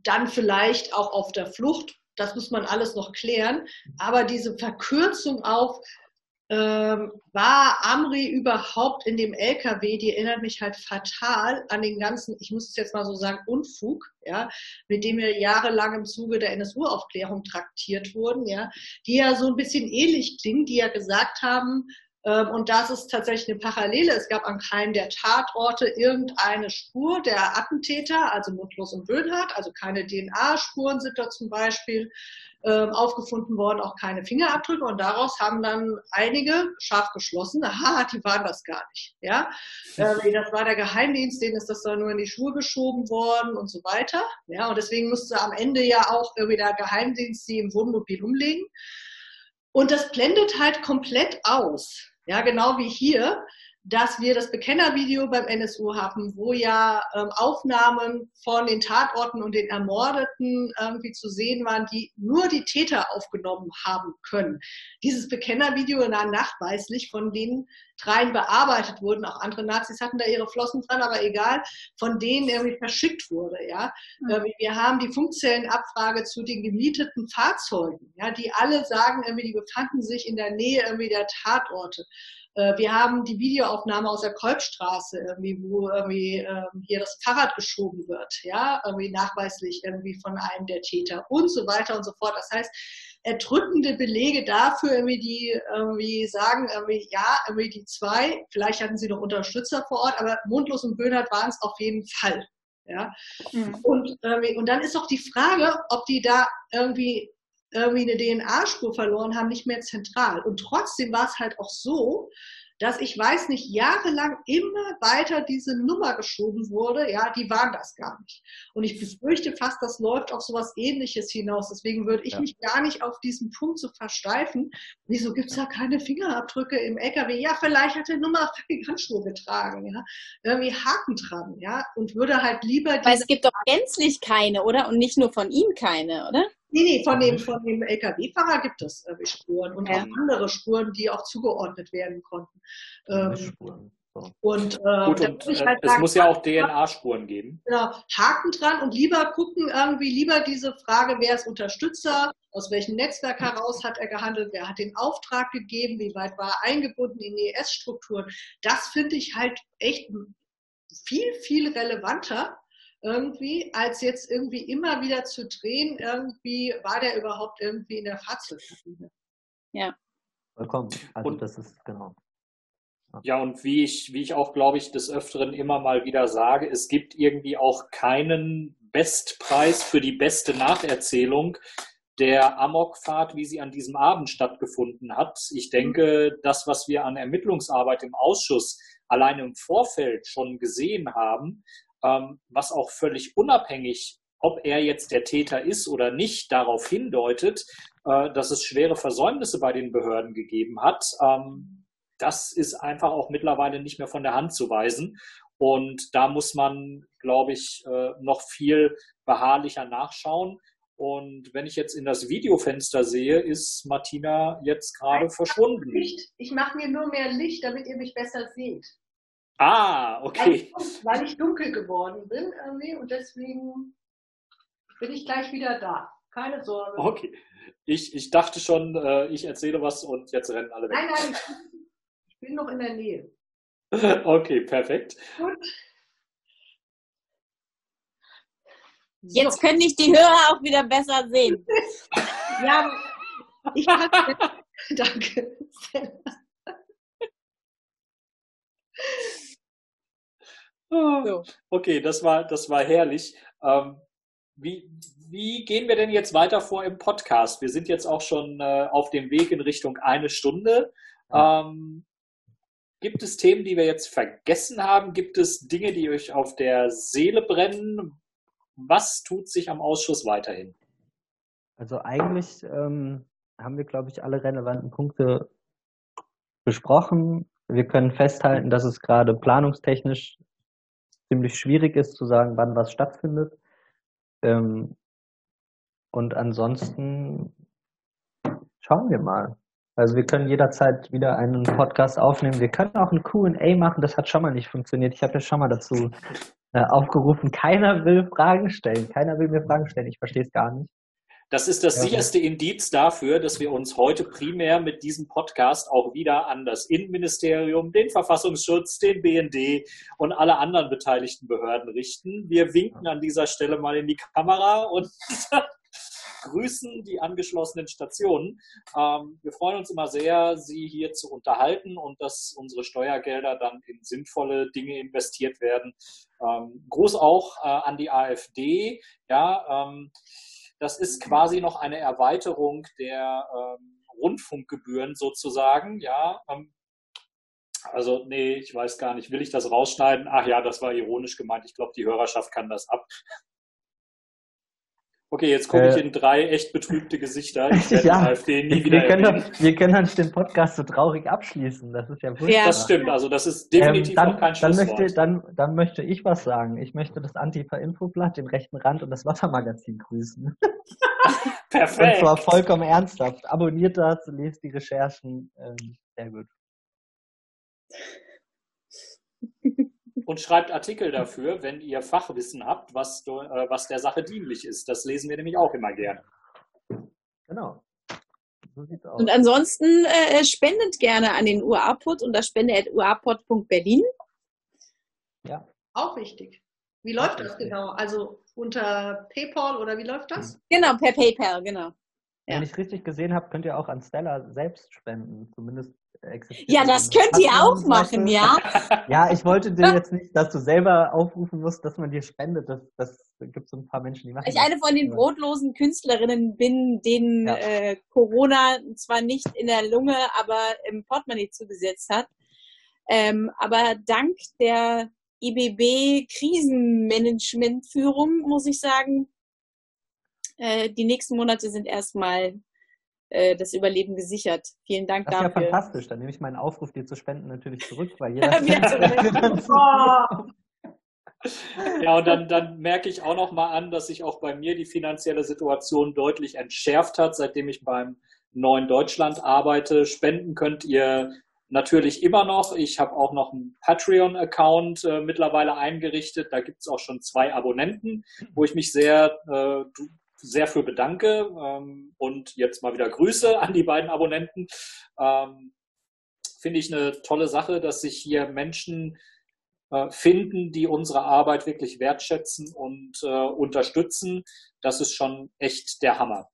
dann vielleicht auch auf der Flucht. Das muss man alles noch klären. Aber diese Verkürzung auf, ähm, war Amri überhaupt in dem LKW, die erinnert mich halt fatal an den ganzen, ich muss es jetzt mal so sagen, Unfug, ja, mit dem wir jahrelang im Zuge der NSU-Aufklärung traktiert wurden, ja, die ja so ein bisschen ähnlich klingen, die ja gesagt haben, und das ist tatsächlich eine Parallele. Es gab an keinem der Tatorte irgendeine Spur der Attentäter, also Mutlos und Böhnhardt, also keine DNA-Spuren sind da zum Beispiel ähm, aufgefunden worden, auch keine Fingerabdrücke. Und daraus haben dann einige scharf geschlossen, aha, die waren das gar nicht. Ja, äh, das war der Geheimdienst, denen ist das dann nur in die Schuhe geschoben worden und so weiter. Ja, und deswegen musste am Ende ja auch irgendwie der Geheimdienst sie im Wohnmobil umlegen. Und das blendet halt komplett aus. Ja, genau wie hier dass wir das Bekennervideo beim NSU haben, wo ja ähm, Aufnahmen von den Tatorten und den Ermordeten irgendwie zu sehen waren, die nur die Täter aufgenommen haben können. Dieses Bekennervideo war nachweislich von den dreien bearbeitet wurden. Auch andere Nazis hatten da ihre Flossen dran, aber egal, von denen irgendwie verschickt wurde. Ja, mhm. wir haben die Funkzellenabfrage zu den gemieteten Fahrzeugen, ja, die alle sagen, irgendwie, die befanden sich in der Nähe irgendwie der Tatorte. Äh, wir haben die Videoaufnahme aus der Kolbstraße, irgendwie, wo irgendwie ähm, hier das Fahrrad geschoben wird, ja, irgendwie nachweislich irgendwie von einem der Täter und so weiter und so fort. Das heißt, erdrückende Belege dafür, irgendwie, die irgendwie sagen, irgendwie, ja, irgendwie die zwei, vielleicht hatten sie noch Unterstützer vor Ort, aber Mundlos und Böhnert waren es auf jeden Fall. Ja? Mhm. Und, und dann ist doch die Frage, ob die da irgendwie irgendwie eine DNA-Spur verloren haben, nicht mehr zentral. Und trotzdem war es halt auch so, dass ich weiß nicht, jahrelang immer weiter diese Nummer geschoben wurde. Ja, die waren das gar nicht. Und ich befürchte fast, das läuft auf sowas ähnliches hinaus. Deswegen würde ich ja. mich gar nicht auf diesen Punkt so versteifen. Wieso gibt's da keine Fingerabdrücke im LKW? Ja, vielleicht hat der Nummer fucking Handschuhe getragen, ja. Irgendwie Haken dran, ja. Und würde halt lieber. Weil es gibt doch gänzlich keine, oder? Und nicht nur von ihm keine, oder? Nee, nee, von dem, von dem LKW-Fahrer gibt es äh, Spuren und ja. auch andere Spuren, die auch zugeordnet werden konnten. Ähm. Und, äh, Gut, und äh, halt es muss ja auch DNA-Spuren geben. Genau, Haken dran und lieber gucken, irgendwie lieber diese Frage, wer ist Unterstützer, aus welchem Netzwerk heraus hat er gehandelt, wer hat den Auftrag gegeben, wie weit war er eingebunden in die ES-Strukturen. Das finde ich halt echt viel, viel relevanter, irgendwie, als jetzt irgendwie immer wieder zu drehen, irgendwie war der überhaupt irgendwie in der Fahrzeugkabine. Ja. Vollkommen. Also und, das ist genau. Ja. ja, und wie ich, wie ich auch, glaube ich, des Öfteren immer mal wieder sage, es gibt irgendwie auch keinen Bestpreis für die beste Nacherzählung der Amokfahrt, wie sie an diesem Abend stattgefunden hat. Ich denke, das, was wir an Ermittlungsarbeit im Ausschuss allein im Vorfeld schon gesehen haben, was auch völlig unabhängig, ob er jetzt der Täter ist oder nicht, darauf hindeutet, äh, dass es schwere Versäumnisse bei den Behörden gegeben hat. Ähm, das ist einfach auch mittlerweile nicht mehr von der Hand zu weisen. Und da muss man, glaube ich, äh, noch viel beharrlicher nachschauen. Und wenn ich jetzt in das Videofenster sehe, ist Martina jetzt gerade verschwunden. Ich mache mir nur mehr Licht, damit ihr mich besser seht. Ah, okay. Weil ich, weil ich dunkel geworden bin irgendwie und deswegen bin ich gleich wieder da. Keine Sorge. Okay. Ich, ich dachte schon, äh, ich erzähle was und jetzt rennen alle weg. Nein, nein, ich bin noch in der Nähe. okay, perfekt. Gut. Jetzt können dich die Hörer auch wieder besser sehen. ja, ich hatte, danke. So. Okay, das war, das war herrlich. Ähm, wie, wie gehen wir denn jetzt weiter vor im Podcast? Wir sind jetzt auch schon äh, auf dem Weg in Richtung eine Stunde. Ähm, gibt es Themen, die wir jetzt vergessen haben? Gibt es Dinge, die euch auf der Seele brennen? Was tut sich am Ausschuss weiterhin? Also eigentlich ähm, haben wir, glaube ich, alle relevanten Punkte besprochen. Wir können festhalten, dass es gerade planungstechnisch ziemlich schwierig ist zu sagen, wann was stattfindet. Ähm, und ansonsten schauen wir mal. Also wir können jederzeit wieder einen Podcast aufnehmen. Wir können auch ein QA machen, das hat schon mal nicht funktioniert. Ich habe ja schon mal dazu äh, aufgerufen, keiner will Fragen stellen. Keiner will mir Fragen stellen. Ich verstehe es gar nicht. Das ist das ja. sicherste Indiz dafür, dass wir uns heute primär mit diesem Podcast auch wieder an das Innenministerium, den Verfassungsschutz, den BND und alle anderen beteiligten Behörden richten. Wir winken an dieser Stelle mal in die Kamera und grüßen die angeschlossenen Stationen. Ähm, wir freuen uns immer sehr, Sie hier zu unterhalten und dass unsere Steuergelder dann in sinnvolle Dinge investiert werden. Ähm, Gruß auch äh, an die AfD. Ja, ähm, das ist quasi noch eine Erweiterung der ähm, Rundfunkgebühren sozusagen. Ja, ähm, also nee, ich weiß gar nicht, will ich das rausschneiden? Ach ja, das war ironisch gemeint. Ich glaube, die Hörerschaft kann das ab. Okay, jetzt gucke ich Äh, in drei echt betrübte Gesichter. Ich werde Ja, die AfD nie wir, wieder können erwähnen. doch, wir können dann den Podcast so traurig abschließen. Das ist ja furchtbar. Ja. Das stimmt, also das ist definitiv ähm, dann, noch kein dann, Schlusswort. möchte, dann, dann möchte ich was sagen. Ich möchte das Antifa-Infoblatt, den rechten Rand und das Wassermagazin grüßen. Und Perfekt. zwar vollkommen ernsthaft. Abonniert das, lest die Recherchen. Ähm, sehr gut. Und schreibt Artikel dafür, wenn ihr Fachwissen habt, was, äh, was der Sache dienlich ist. Das lesen wir nämlich auch immer gerne. Genau. So sieht's aus. Und ansonsten äh, spendet gerne an den UA-Pod unter spende.uapod.berlin. Ja. Auch wichtig. Wie läuft das genau? Also unter PayPal oder wie läuft das? Genau, per PayPal, genau. Wenn Ja. ich richtig gesehen habe, könnt ihr auch an Stella selbst spenden. Zumindest existiert Ja, das könnt ihr auch machen, ja. Ja, ich wollte dir jetzt nicht, dass du selber aufrufen musst, dass man dir spendet. Das, das gibt so ein paar Menschen, die machen ich das. eine von den brotlosen Künstlerinnen bin, denen Ja. äh, Corona zwar nicht in der Lunge, aber im Portemonnaie zugesetzt hat. Ähm, aber dank der IBB Krisenmanagementführung muss ich sagen, äh, die nächsten Monate sind erstmal äh, das Überleben gesichert. Vielen Dank Das ist ja dafür. fantastisch. Dann nehme ich meinen Aufruf, dir zu spenden, natürlich zurück, weil jeder. Ja, und dann, dann merke ich auch noch mal an, dass sich auch bei mir die finanzielle Situation deutlich entschärft hat, seitdem ich beim Neuen Deutschland arbeite. Spenden könnt ihr natürlich immer noch. Ich habe auch noch einen Patreon-Account äh, mittlerweile eingerichtet. Da gibt es auch schon zwei Abonnenten, wo ich mich sehr, äh, sehr für bedanke. Ähm, und jetzt mal wieder Grüße an die beiden Abonnenten. Ähm, Finde ich eine tolle Sache, dass sich hier Menschen äh, finden, die unsere Arbeit wirklich wertschätzen und äh, unterstützen. Das ist schon echt der Hammer.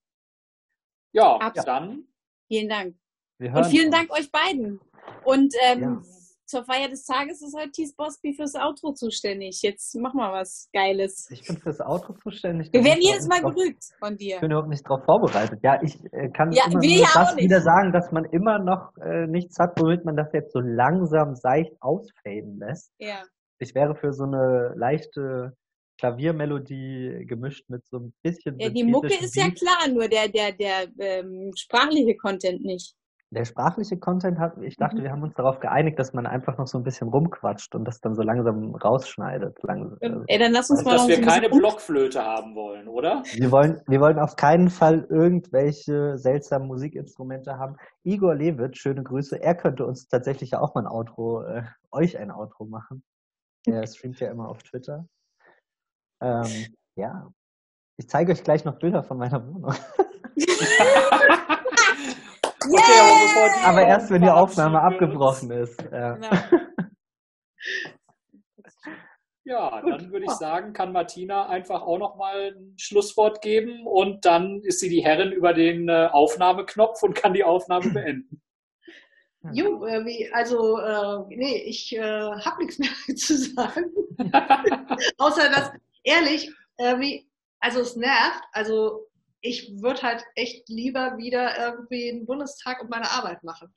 Ja, Absolut. dann Vielen Dank. Und vielen. Dank euch beiden. Und ähm, Ja. Zur Feier des Tages ist heute Thies Bosby fürs Outro zuständig. Jetzt mach mal was Geiles. Ich bin fürs Outro zuständig. Wir werden jedes Mal drauf- gerügt von dir. Ich bin überhaupt nicht darauf vorbereitet. Ja, ich äh, kann Ja, immer ja das wieder sagen, dass man immer noch äh, nichts hat, womit man das jetzt so langsam seicht ausfaden lässt. Ja. Ich wäre für so eine leichte Klaviermelodie gemischt mit so ein bisschen. ja, die Mucke ist ja Beat. klar, nur der, der, der ähm, sprachliche Content nicht. Der sprachliche Content hat, ich dachte, Mhm. wir haben uns darauf geeinigt, dass man einfach noch so ein bisschen rumquatscht und das dann so langsam rausschneidet. Langsam. Ähm, Ey, dann lass uns mal dass wir keine Blockflöte haben wollen, oder? Wir wollen, wir wollen auf keinen Fall irgendwelche seltsamen Musikinstrumente haben. Igor Lewitsch, schöne Grüße. Er könnte uns tatsächlich ja auch mal ein Outro, äh, euch ein Outro machen. Er streamt ja immer auf Twitter. Ähm, ja. Ich zeige euch gleich noch Bilder von meiner Wohnung. Okay, aber bevor die Aber erst, wenn die Aufnahme abgebrochen ist. Ja. Genau. Ja, dann würde ich sagen, kann Martina einfach auch noch mal ein Schlusswort geben und dann ist sie die Herrin über den äh, Aufnahmeknopf und kann die Aufnahme beenden. Jo, äh, wie, also, äh, nee, ich äh, habe nichts mehr zu sagen. Außer dass, ehrlich, äh, wie, also es nervt, also ich würde halt echt lieber wieder irgendwie den Bundestag und meine Arbeit machen.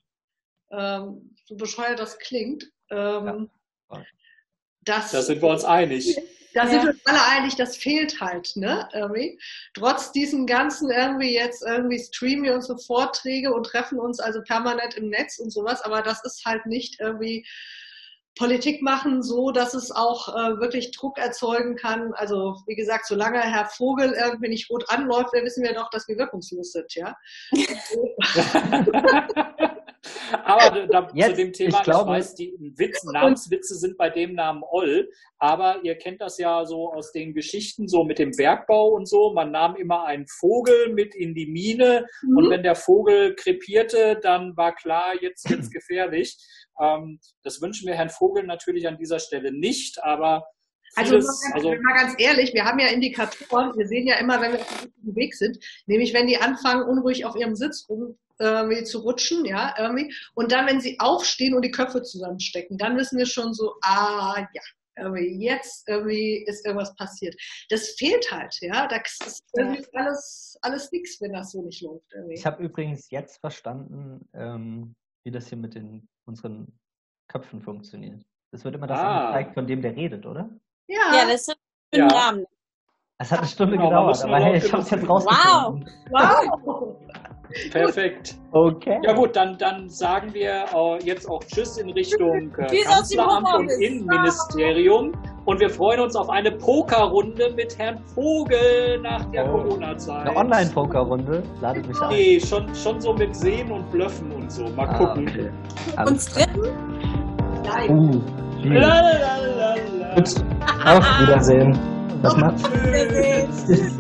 Ähm, so bescheuert das klingt. Ähm, Ja. das, Da sind wir uns einig. da Ja. sind wir uns alle einig, das fehlt halt, ne? Irgendwie. Trotz diesen ganzen irgendwie jetzt irgendwie streamen wir unsere Vorträge und treffen uns also permanent im Netz und sowas, aber das ist halt nicht irgendwie Politik machen, so dass es auch äh, wirklich Druck erzeugen kann. Also wie gesagt, solange Herr Vogel irgendwie nicht rot anläuft, dann wissen wir doch, dass wir wirkungslos sind, ja. aber da, zu Jetzt, dem Thema, ich glaube- weiß, die Witz, Namenswitze sind bei dem Namen Oll, aber ihr kennt das ja so aus den Geschichten, so mit dem Bergbau und so. Man nahm immer einen Vogel mit in die Mine und Mhm. wenn der Vogel krepierte, dann war klar, jetzt wird's gefährlich. Ähm, das wünschen wir Herrn Vogel natürlich an dieser Stelle nicht, aber Also, vieles, also mal ganz ehrlich, wir haben ja Indikatoren, wir sehen ja immer, wenn wir auf dem Weg sind, nämlich wenn die anfangen, unruhig auf ihrem Sitz rum irgendwie zu rutschen, ja, irgendwie, und dann, wenn sie aufstehen und die Köpfe zusammenstecken, dann wissen wir schon so, ah, ja, irgendwie jetzt irgendwie ist irgendwas passiert. Das fehlt halt, ja, das ist irgendwie alles, alles nix, wenn das so nicht läuft. Irgendwie. Ich habe übrigens jetzt verstanden, ähm, wie das hier mit den unseren Köpfen funktioniert. Es wird immer das Ah. angezeigt, von dem der redet, oder? ja, Ja, das ist für Ja. Rahmen. Es hat eine Stunde Genau, gedauert, aber hey, ich hab's jetzt rausgefunden. Wow! Perfekt. Okay. Ja gut, dann, dann sagen wir äh, jetzt auch Tschüss in Richtung äh, Kanzleramt und. Innenministerium. Und wir freuen uns auf eine Pokerrunde mit Herrn Vogel nach der Oh. Corona-Zeit. Eine Online-Poker-Runde. Ladet mich ein. Nee, schon, schon so mit Sehen und Blöffen und so. Mal Ah, gucken. okay. Und strippen? Nein. Uh. Lalalala. Gut, auf Wiedersehen. Was macht's? Tschüss. Tschüss.